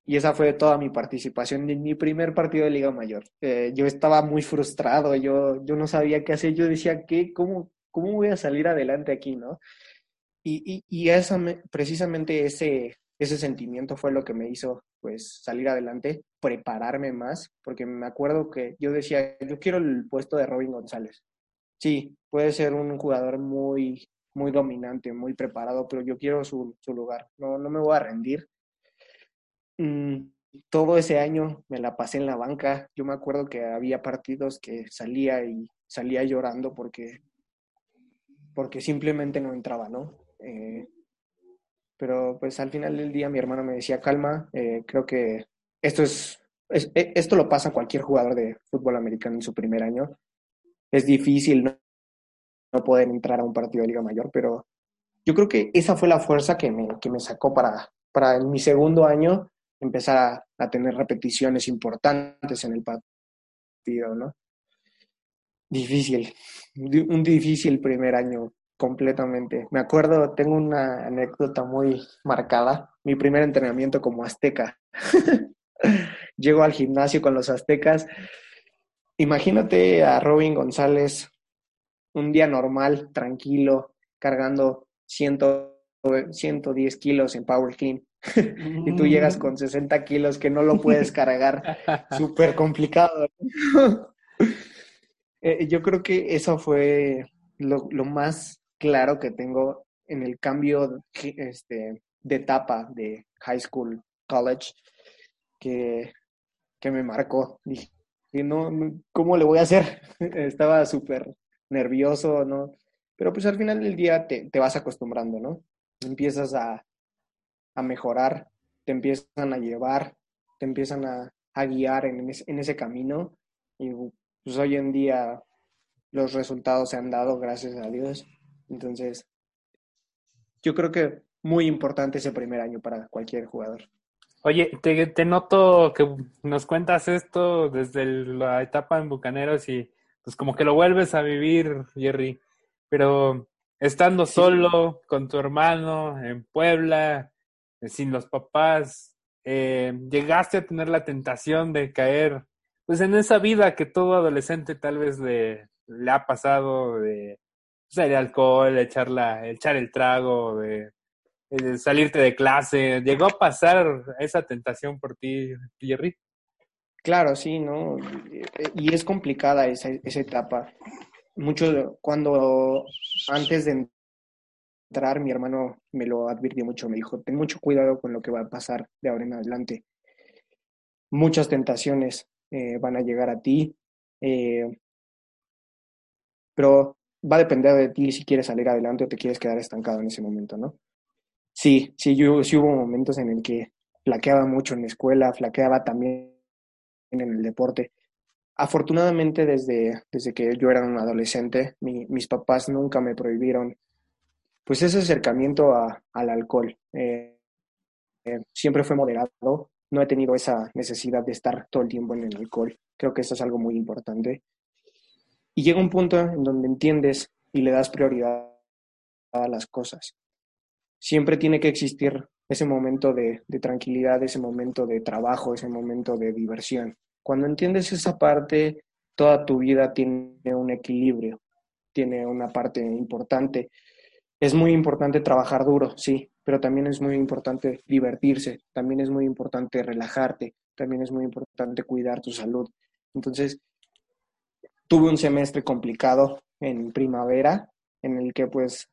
y esa fue toda mi participación en mi primer partido de Liga Mayor. Eh, yo estaba muy frustrado, yo, yo no sabía qué hacer, yo decía, ¿qué? ¿Cómo, ¿Cómo voy a salir adelante aquí, no? Y, y, esa, precisamente ese, ese sentimiento fue lo que me hizo pues salir adelante, prepararme más, porque me acuerdo que yo decía, yo quiero el puesto de Robin González. Sí, puede ser un jugador muy, muy dominante, muy preparado, pero yo quiero su, su lugar. No, no me voy a rendir Mm, todo ese año me la pasé en la banca. Yo me acuerdo que había partidos que salía y salía llorando porque, porque simplemente no entraba, ¿no? Eh, pero pues al final del día mi hermano me decía, calma, eh, creo que esto es, e, esto lo pasa a cualquier jugador de fútbol americano en su primer año. Es difícil no, no poder entrar a un partido de Liga Mayor, pero yo creo que esa fue la fuerza que me, que me sacó para, para en mi segundo año empezar a, tener repeticiones importantes en el partido, ¿no? Difícil, un difícil primer año completamente. Me acuerdo, tengo una anécdota muy marcada, mi primer entrenamiento como azteca. Llego al gimnasio con los aztecas. Imagínate a Robin González un día normal, tranquilo, cargando 100, 110 kilos en Power Clean y tú llegas con 60 kilos que no lo puedes cargar, súper complicado. Eh, yo creo que eso fue lo, más claro que tengo en el cambio este, de etapa de high school, college, que, que me marcó. Dije, no, ¿cómo le voy a hacer? Estaba súper nervioso, ¿no? Pero pues al final del día te, te vas acostumbrando, ¿no? Empiezas a, a mejorar, te empiezan a llevar, te empiezan a, guiar en, en, ese camino. Y pues hoy en día los resultados se han dado, gracias a Dios. Entonces, yo creo que muy importante ese primer año para cualquier jugador. Oye, te, te noto que nos cuentas esto desde la etapa en Bucaneros y pues como que lo vuelves a vivir, Jerry, pero estando solo con tu hermano en Puebla, sin los papás, eh, ¿llegaste a tener la tentación de caer pues en esa vida que todo adolescente tal vez le, le ha pasado de usar el alcohol, echar, la, echar el trago, de, salirte de clase. ¿Llegó a pasar esa tentación por ti, Jerry? Claro, sí, ¿no? Y es complicada esa, esa etapa. Mucho, cuando antes de entrar, mi hermano me lo advirtió mucho, me dijo, ten mucho cuidado con lo que va a pasar de ahora en adelante. Muchas tentaciones eh, van a llegar a ti, eh, pero va a depender de ti si quieres salir adelante o te quieres quedar estancado en ese momento, ¿no? Sí, sí, yo, sí hubo momentos en el que flaqueaba mucho en la escuela, flaqueaba también en el deporte. Afortunadamente, desde, desde que yo era un adolescente, mis papás nunca me prohibieron pues ese acercamiento al alcohol. Eh, eh, siempre fue moderado, no he tenido esa necesidad de estar todo el tiempo en el alcohol. Creo que eso es algo muy importante. Y llega un punto en donde entiendes y le das prioridad a las cosas. Siempre tiene que existir ese momento de, de tranquilidad, ese momento de trabajo, ese momento de diversión. Cuando entiendes esa parte, toda tu vida tiene un equilibrio, tiene una parte importante. Es muy importante trabajar duro, sí, pero también es muy importante divertirse, también es muy importante relajarte, también es muy importante cuidar tu salud. Entonces, tuve un semestre complicado en primavera, en el que pues,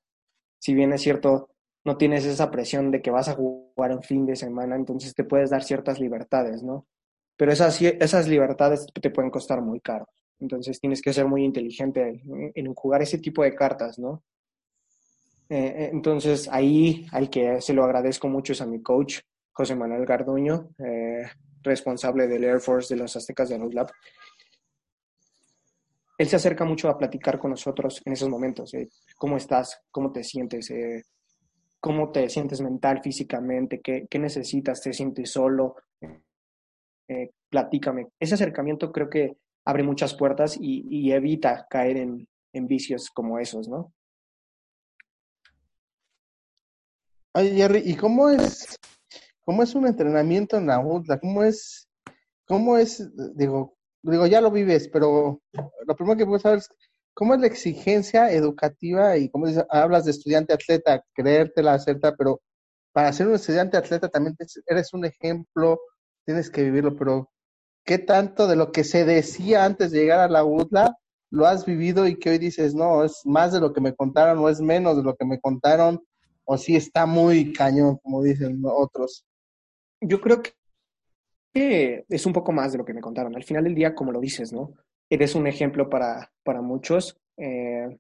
si bien es cierto, no tienes esa presión de que vas a jugar en fin de semana, entonces te puedes dar ciertas libertades, ¿no? Pero esas, esas libertades te pueden costar muy caro. Entonces tienes que ser muy inteligente en, jugar ese tipo de cartas, ¿no? Eh, eh, entonces ahí al que se lo agradezco mucho es a mi coach, José Manuel Garduño, eh, responsable del Air Force de los Aztecas de Lab. Él se acerca mucho a platicar con nosotros en esos momentos. ¿Cómo estás? ¿Cómo te sientes? Cómo te sientes mental, físicamente, qué, necesitas, te sientes solo, eh, platícame. Ese acercamiento creo que abre muchas puertas y, evita caer en, en, vicios como esos, ¿no? Oye, Jerry, ¿y cómo es, cómo es un entrenamiento en la UDLA? ¿Cómo es, cómo es, digo, digo, ya lo vives, pero lo primero que puedo saber es ¿Cómo es la exigencia educativa y dices, hablas de estudiante atleta, creértela, atleta, pero para ser un estudiante atleta también eres un ejemplo, tienes que vivirlo, pero ¿qué tanto de lo que se decía antes de llegar a la UDLA lo has vivido y que hoy dices, no, es más de lo que me contaron o es menos de lo que me contaron o sí está muy cañón, como dicen otros? Yo creo que es un poco más de lo que me contaron. Al final del día, como lo dices, ¿no? Eres un ejemplo para, para muchos. Eh,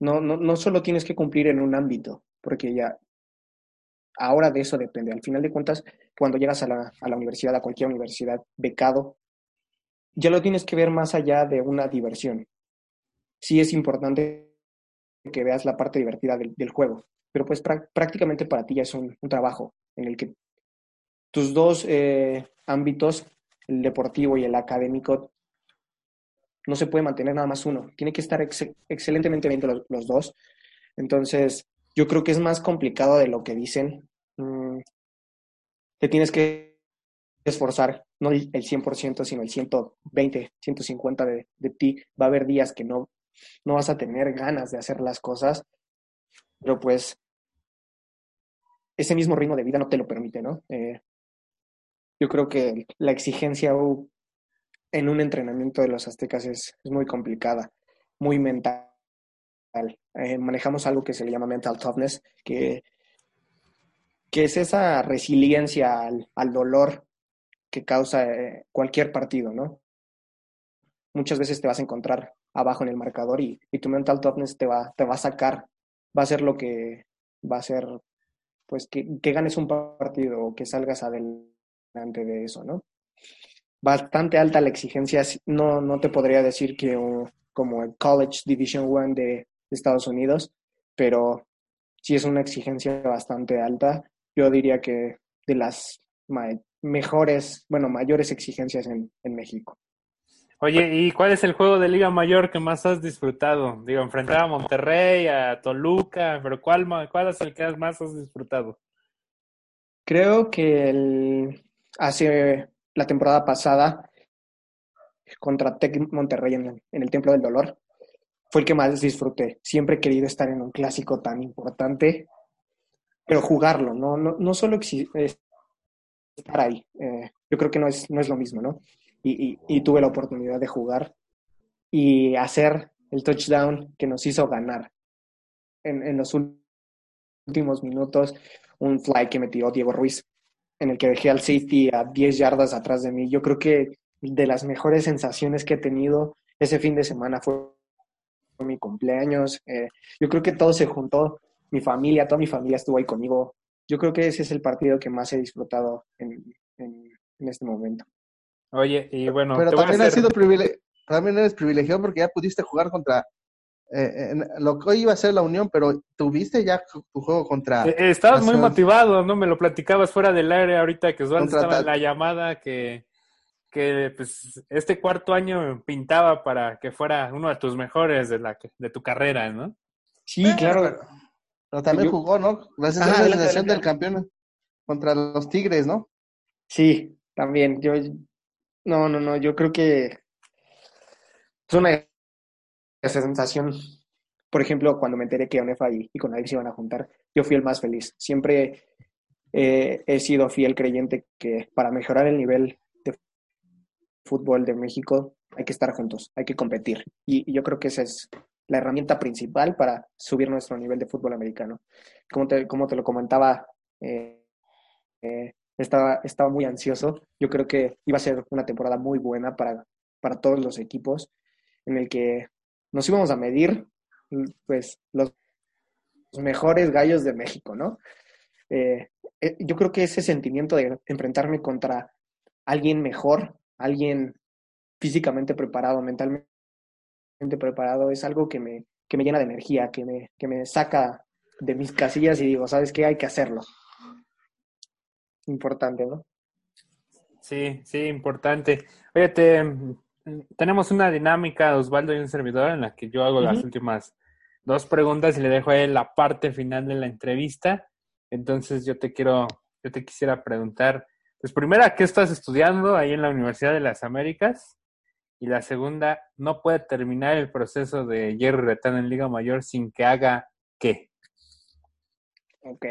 no, no, no solo tienes que cumplir en un ámbito, porque ya ahora de eso depende. Al final de cuentas, cuando llegas a la, a la universidad, a cualquier universidad, becado, ya lo tienes que ver más allá de una diversión. Sí es importante que veas la parte divertida del, del juego, pero pues prácticamente para ti ya es un, trabajo en el que tus dos eh, ámbitos, el deportivo y el académico, no se puede mantener nada más uno, tiene que estar excelentemente bien los, dos. Entonces, yo creo que es más complicado de lo que dicen. Mm, te tienes que esforzar, no el 100%, sino el 120, 150 de, de ti. Va a haber días que no, no vas a tener ganas de hacer las cosas, pero pues ese mismo ritmo de vida no te lo permite, ¿no? Eh, yo creo que la exigencia en un entrenamiento de los aztecas es, muy complicada, muy mental. Eh, manejamos algo que se le llama mental toughness, que, que es esa resiliencia al, dolor que causa eh, cualquier partido, ¿no? Muchas veces te vas a encontrar abajo en el marcador y, tu mental toughness te va, te va a sacar, va a ser lo que va a ser, pues, que, que ganes un partido o que salgas adelante de eso, ¿no? Bastante alta la exigencia. No, no te podría decir que como el College Division One de Estados Unidos, pero sí es una exigencia bastante alta. Yo diría que de las mejores, bueno, mayores exigencias en, en, México. Oye, ¿y cuál es el juego de Liga Mayor que más has disfrutado? Digo, enfrentar a Monterrey, a Toluca, pero ¿cuál, cuál es el que más has disfrutado? Creo que el, hace la temporada pasada contra Tec Monterrey en, el Templo del Dolor fue el que más disfruté. Siempre he querido estar en un clásico tan importante, pero jugarlo, no, no, no solo estar ahí. Eh, yo creo que no es, lo mismo, ¿no? Y, tuve la oportunidad de jugar y hacer el touchdown que nos hizo ganar en, en los últimos minutos, un fly que me tiró Diego Ruiz, en el que dejé al safety a 10 yardas atrás de mí. Yo creo que de las mejores sensaciones que he tenido ese fin de semana fue mi cumpleaños. Eh, yo creo que todo se juntó, mi familia, toda mi familia estuvo ahí conmigo. Yo creo que ese es el partido que más he disfrutado en, en, este momento. Oye, y bueno, pero también, ha sido también eres privilegiado porque ya pudiste jugar contra eh, lo que hoy iba a ser la unión, pero tuviste ya tu juego contra. Eh, estabas muy motivado, ¿no? Me lo platicabas fuera del aire ahorita que Osvaldo estaba en la llamada que que pues este cuarto año pintaba para que fuera uno de tus mejores de la de tu carrera, ¿no? Sí, claro. Pero, también jugó, ¿no? Gracias a la selección del campeón contra los Tigres, ¿no? Sí, también. Yo no, no, no, yo creo que es una sensación. Por ejemplo, cuando me enteré que Onefa y, y con se iban a juntar, yo fui el más feliz. Siempre he sido fiel creyente que para mejorar el nivel fútbol de México, hay que estar juntos, hay que competir. Y, yo creo que esa es la herramienta principal para subir nuestro nivel de fútbol americano. Como te, como te lo comentaba, eh, eh, estaba, estaba muy ansioso. Yo creo que iba a ser una temporada muy buena para, para todos los equipos, en el que nos íbamos a medir pues los, mejores gallos de México, ¿no? Eh, yo creo que ese sentimiento de enfrentarme contra alguien mejor alguien físicamente preparado, mentalmente preparado, es algo que me, que me llena de energía, que me, que me saca de mis casillas y digo, ¿sabes qué? Hay que hacerlo. Importante, ¿no? Sí, sí, importante. Oye, tenemos una dinámica, Osvaldo y un servidor, en la que yo hago las últimas dos preguntas y le dejo a él la parte final de la entrevista. Entonces yo te quiero, yo te quisiera preguntar, pues primera, ¿qué estás estudiando ahí en la Universidad de las Américas? Y la segunda, no puede terminar el proceso de Jerry Retán en Liga Mayor sin que haga qué. Ok.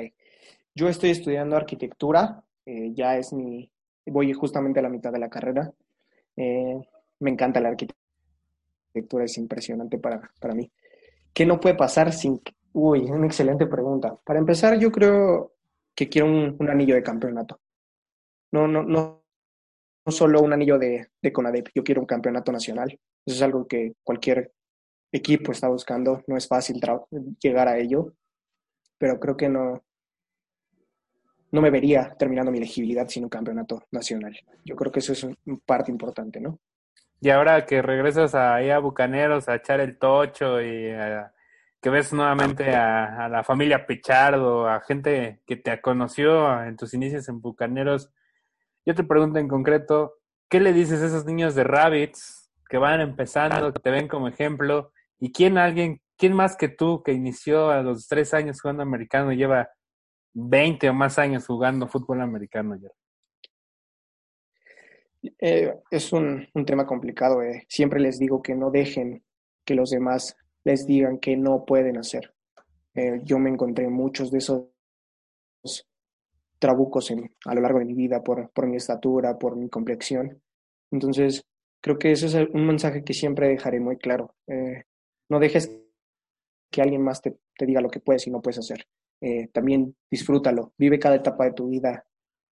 Yo estoy estudiando arquitectura, eh, ya es mi, voy justamente a la mitad de la carrera. Eh, me encanta la arquitectura, es impresionante para, para mí. ¿Qué no puede pasar sin... Uy, una excelente pregunta. Para empezar, yo creo que quiero un anillo de campeonato no, no, no, no solo un anillo de, de CONADEP, yo quiero un campeonato nacional. Eso es algo que cualquier equipo está buscando, no es fácil llegar a ello, pero creo que no, no me vería terminando mi elegibilidad sin un campeonato nacional. Yo creo que eso es una parte importante, ¿no? Y ahora que regresas ahí a Bucaneros a echar el tocho y que ves nuevamente a, a, la familia Pichardo, a gente que te conoció en tus inicios en Bucaneros, yo te pregunto en concreto, ¿qué le dices a esos niños de Rabbits que van empezando, que te ven como ejemplo? ¿Y quién alguien, quién más que tú que inició a los tres años jugando americano lleva 20 o más años jugando fútbol americano ya? Eh, es un, tema complicado. Eh. Siempre les digo que no dejen que los demás les digan que no pueden hacer. Eh, yo me encontré muchos de esos trabucos en, a lo largo de mi vida por, por mi estatura, por mi complexión. Entonces, creo que eso es un mensaje que siempre dejaré muy claro. Eh, no dejes que alguien más te, te, diga lo que puedes y no puedes hacer. También disfrútalo, vive cada etapa de tu vida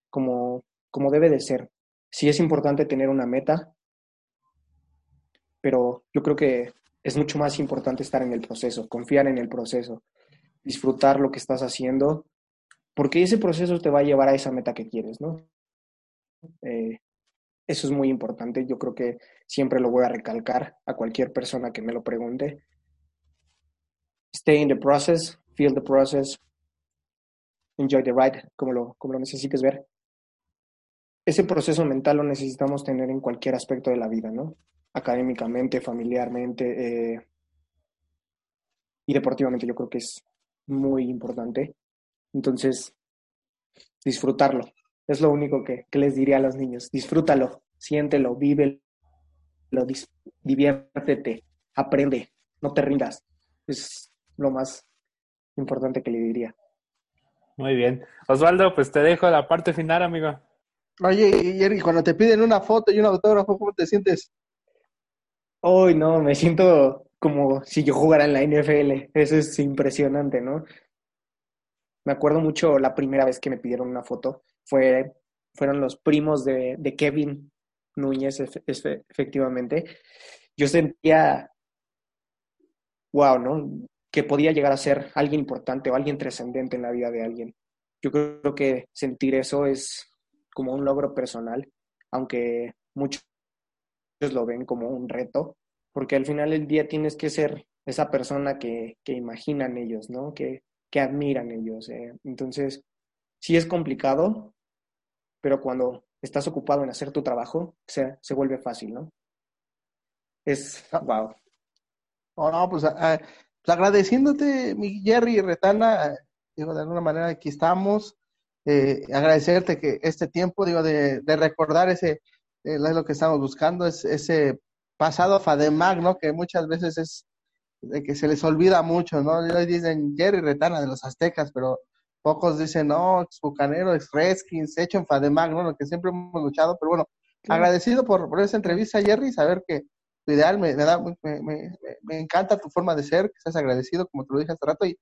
como, como debe de ser. Sí es importante tener una meta, pero yo creo que es mucho más importante estar en el proceso, confiar en el proceso, disfrutar lo que estás haciendo porque ese proceso te va a llevar a esa meta que quieres, ¿no? Eh, eso es muy importante, yo creo que siempre lo voy a recalcar a cualquier persona que me lo pregunte. Stay in the process, feel the process, enjoy the ride, como lo, como lo necesites ver. Ese proceso mental lo necesitamos tener en cualquier aspecto de la vida, ¿no? Académicamente, familiarmente eh, y deportivamente, yo creo que es muy importante. Entonces, disfrutarlo. Es lo único que, les diría a los niños. Disfrútalo, siéntelo, vívelo, diviértete, aprende, no te rindas. Es lo más importante que le diría. Muy bien. Osvaldo, pues te dejo la parte final, amigo. Oye, Jerry, cuando te piden una foto y un autógrafo, ¿cómo te sientes? Hoy no, me siento como si yo jugara en la NFL. Eso es impresionante, ¿no? Me acuerdo mucho la primera vez que me pidieron una foto. Fue, fueron los primos de, de Kevin Núñez, efectivamente. Yo sentía, wow, ¿no? Que podía llegar a ser alguien importante o alguien trascendente en la vida de alguien. Yo creo que sentir eso es como un logro personal, aunque muchos lo ven como un reto, porque al final del día tienes que ser esa persona que, que imaginan ellos, ¿no? Que, que admiran ellos. Eh. Entonces, sí es complicado, pero cuando estás ocupado en hacer tu trabajo, se, se vuelve fácil, ¿no? Es, wow. Oh, no, pues, ah, pues, agradeciéndote, mi Jerry Retana, digo, de alguna manera aquí estamos. Eh, agradecerte que este tiempo, digo, de, de recordar ese, eh, es lo que estamos buscando, es ese pasado FADEMAC, ¿no? Que muchas veces es de que se les olvida mucho, ¿no? Hoy dicen Jerry Retana de los aztecas, pero pocos dicen, no, ex bucanero, ex Redskins, hecho en FADEMAC, ¿no? Lo que siempre hemos luchado, pero bueno, agradecido por, por esa entrevista, Jerry, saber que tu ideal me, da, me, me, me, encanta tu forma de ser, que seas agradecido, como te lo dije hace rato, y,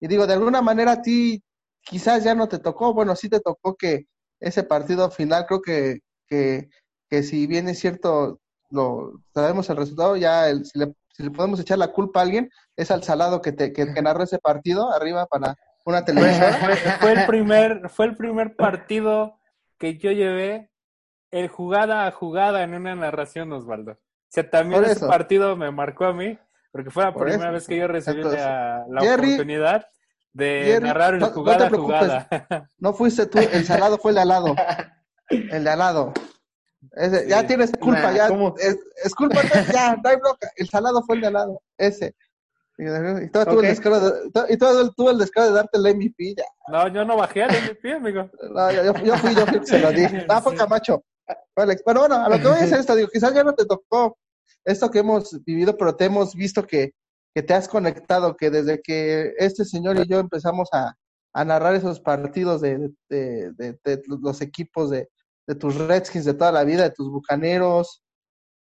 y digo, de alguna manera a ti quizás ya no te tocó, bueno, sí te tocó que ese partido final, creo que, que, que si bien es cierto, lo sabemos el resultado, ya el, si, le, si, le, podemos echar la culpa a alguien, es al salado que, te, que, narró ese partido arriba para una televisión. Fue, el primer, fue el primer partido que yo llevé el jugada a jugada en una narración, Osvaldo. O sea, también ese partido me marcó a mí, porque fue la primera vez que yo recibí la, la oportunidad de narrar el jugada a jugada. No fuiste tú, el salado fue el de al lado. El de al lado ya tienes culpa, ya. Es, culpa, ya, no hay bloca. El salado fue el de al lado, ese. Y todo, tuvo el descaro de, y todo tuvo el descaro de darte el MVP. Ya. No, yo no bajé al MVP, amigo. No, yo, yo, fui, yo fui se lo di. Ah, fue Camacho. Pero bueno, a lo que voy a decir esto, digo, quizás ya no te tocó esto que hemos vivido, pero te hemos visto que, que te has conectado, que desde que este señor y yo empezamos a, narrar esos partidos de, los equipos de, tus Redskins de toda la vida, de tus Bucaneros,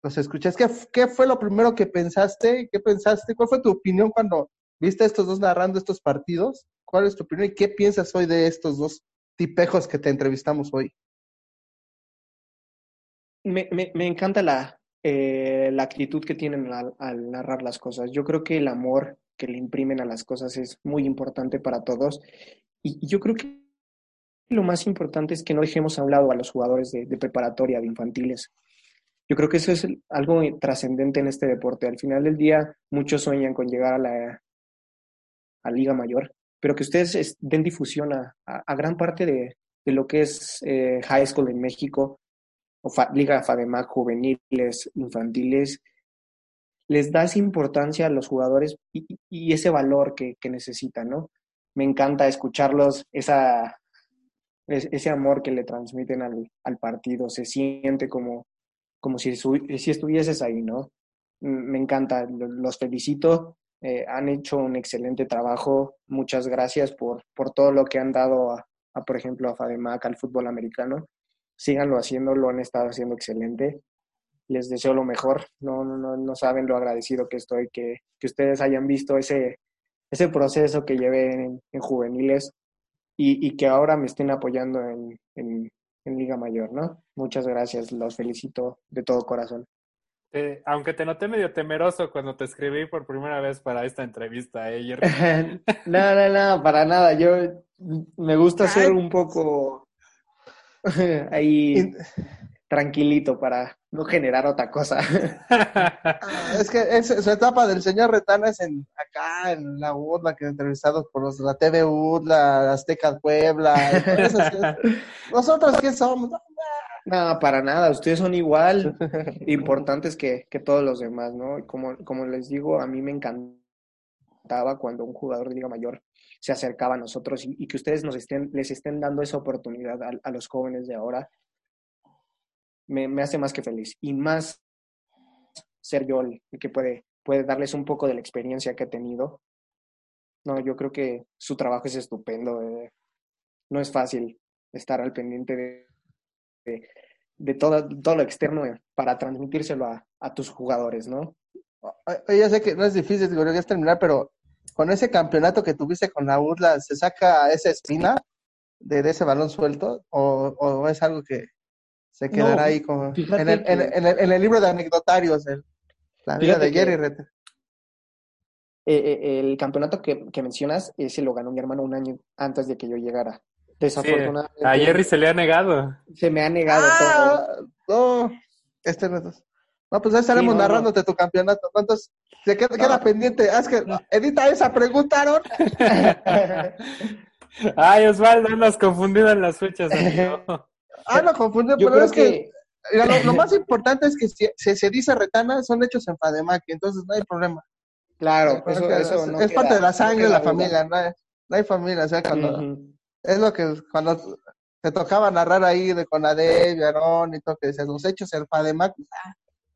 los escuchas. ¿Qué, ¿Qué fue lo primero que pensaste? ¿Qué pensaste? ¿Cuál fue tu opinión cuando viste a estos dos narrando estos partidos? ¿Cuál es tu opinión y qué piensas hoy de estos dos tipejos que te entrevistamos hoy? Me, me encanta la, eh, la actitud que tienen al, narrar las cosas. Yo creo que el amor que le imprimen a las cosas es muy importante para todos. Y yo creo que lo más importante es que no dejemos a un lado a los jugadores de, preparatoria, de infantiles. Yo creo que eso es algo trascendente en este deporte. Al final del día, muchos sueñan con llegar a la Liga Mayor, pero que ustedes den difusión a, gran parte de, de, lo que es eh, high school en México, Liga FADEMAC, juveniles, infantiles, les das importancia a los jugadores y, ese valor que, que necesitan, ¿no? Me encanta escucharlos, esa ese amor que le transmiten al, al partido, se siente como, como si, si estuvieses ahí, ¿no? Me encanta, los felicito, eh, han hecho un excelente trabajo, muchas gracias por, por todo lo que han dado a, por ejemplo, a FADEMAC, al fútbol americano. Síganlo haciendo, lo han estado haciendo excelente. Les deseo lo mejor, no, no, no saben lo agradecido que estoy, que, que ustedes hayan visto ese, ese proceso que llevé en, en juveniles y, y que ahora me estén apoyando en, en, Liga Mayor, ¿no? Muchas gracias, los felicito de todo corazón. Eh, aunque te noté medio temeroso cuando te escribí por primera vez para esta entrevista, ¿eh, no, no, no, para nada. Yo me gusta ser un poco ahí tranquilito para no generar otra cosa. Ah, es que es, su etapa del señor Retana es en acá, en la UDLA, que he entrevistado por los, la TV la Azteca Puebla. Nosotros, ¿qué somos? No, para nada, ustedes son igual importantes que, que todos los demás, ¿no? Como, como les digo, a mí me encantaba cuando un jugador de Liga Mayor se acercaba a nosotros y, que ustedes nos estén, les estén dando esa oportunidad a los jóvenes de ahora me, hace más que feliz. Y más ser yo el, que puede, puede darles un poco de la experiencia que he tenido. No, yo creo que su trabajo es estupendo. Eh. No es fácil estar al pendiente de, de, todo, todo, lo externo para transmitírselo a, tus jugadores, ¿no? Yo sé que no es difícil, terminar, pero con ese campeonato que tuviste con la URLA, ¿se saca esa espina de, ese balón suelto? ¿O, es algo que se quedará ahí con, en, el, en, el, libro de anecdotarios, la vida de Jerry Retter? Eh, eh, el campeonato que, mencionas, ese lo ganó mi hermano un año antes de que yo llegara. Desafortunadamente. a Jerry se le ha negado. Se me ha negado ah, todo. No, este no es. No, pues ya estaremos narrándote tu campeonato. ¿Cuántos? Se queda, queda pendiente. Haz que, edita esa pregunta, Aaron. Ay, Osvaldo, andas confundido en las fechas, amigo. ah, no confundido, pero es que, lo, más importante es que si, se dice retana, son hechos en Fademac, entonces no hay problema. Claro, eso, eso no es parte de la sangre de la familia, no hay, no hay familia, o sea, cuando, es lo que cuando te tocaba narrar ahí de Conade, Aaron y todo, que decías, los hechos en Fademac, pues, ah,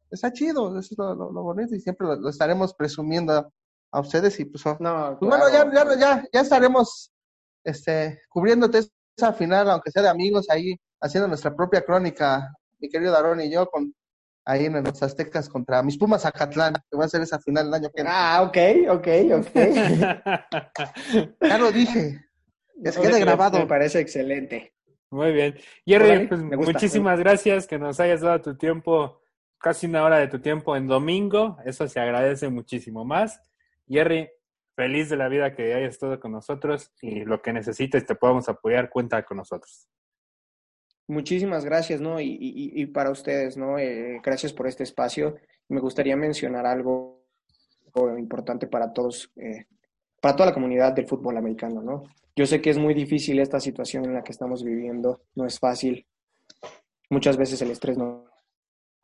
está chido, eso es lo, lo, bonito y siempre lo, estaremos presumiendo a ustedes y pues, no, pues bueno, ya, ya, ya, ya estaremos este, cubriéndote esa final, aunque sea de amigos, ahí haciendo nuestra propia crónica, mi querido Darón y yo, con ahí en los Aztecas contra mis Pumas Acatlán, que va a ser esa final el año que viene. Ah, ok, ok, ok. ya lo dije. Que se quede grabado. Me parece excelente. Muy bien. Jerry, pues, muchísimas gracias que nos hayas dado tu tiempo casi una hora de tu tiempo en domingo. Eso se agradece muchísimo más. Jerry, feliz de la vida que hayas estado con nosotros y lo que necesites te podamos apoyar, cuenta con nosotros. Muchísimas gracias, ¿no? Y, para ustedes, ¿no? Eh, gracias por este espacio. Me gustaría mencionar algo importante para todos, eh, para toda la comunidad del fútbol americano, ¿no? Yo sé que es muy difícil esta situación en la que estamos viviendo, no es fácil. Muchas veces el estrés no,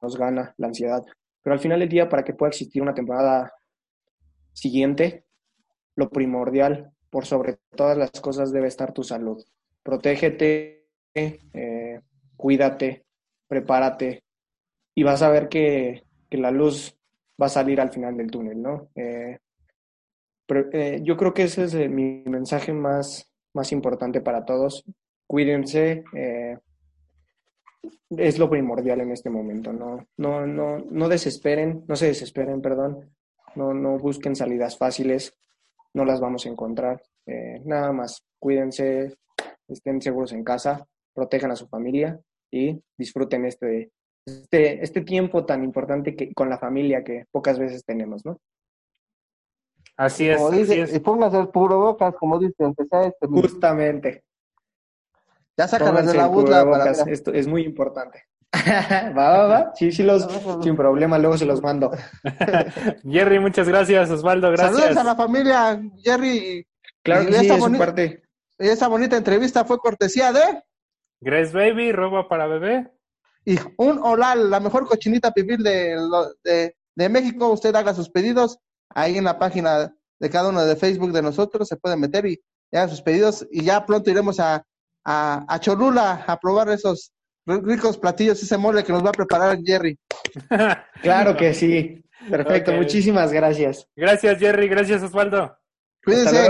nos gana la ansiedad. Pero al final del día, para que pueda existir una temporada siguiente, lo primordial, por sobre todas las cosas, debe estar tu salud. Protégete, eh, cuídate, prepárate y vas a ver que, la luz va a salir al final del túnel, ¿no? Eh, eh, yo creo que ese es mi mensaje más, más importante para todos. Cuídense, es lo primordial en este momento. No, no, no, no desesperen, no se desesperen, perdón. No, no busquen salidas fáciles, no las vamos a encontrar. Eh, nada más, cuídense, estén seguros en casa, protejan a su familia y disfruten este, este, este tiempo tan importante que, con la familia que pocas veces tenemos, ¿no? Así es. Y pónganse el puro bocas, como dicen, que sea este. Justamente. Ya sácanos de la butla para... Esto es muy importante. va, va, va. Sí, sí, los, sin problema, luego se los mando. Jerry, muchas gracias. Osvaldo, gracias. Saludos a la familia, Jerry. Claro que sí, es su parte. Esa bonita entrevista fue cortesía de... Grace Baby, roba para bebé. Y un hola, la mejor cochinita pibil de, de, de México. Usted haga sus pedidos ahí en la página de cada uno de Facebook de nosotros. Se pueden meter y haga sus pedidos. Y ya pronto iremos a a, a Cholula a probar esos ricos platillos, ese mole que nos va a preparar Jerry. claro que sí. Perfecto, muchísimas gracias. Gracias, Jerry. Gracias, Osvaldo. Cuídense.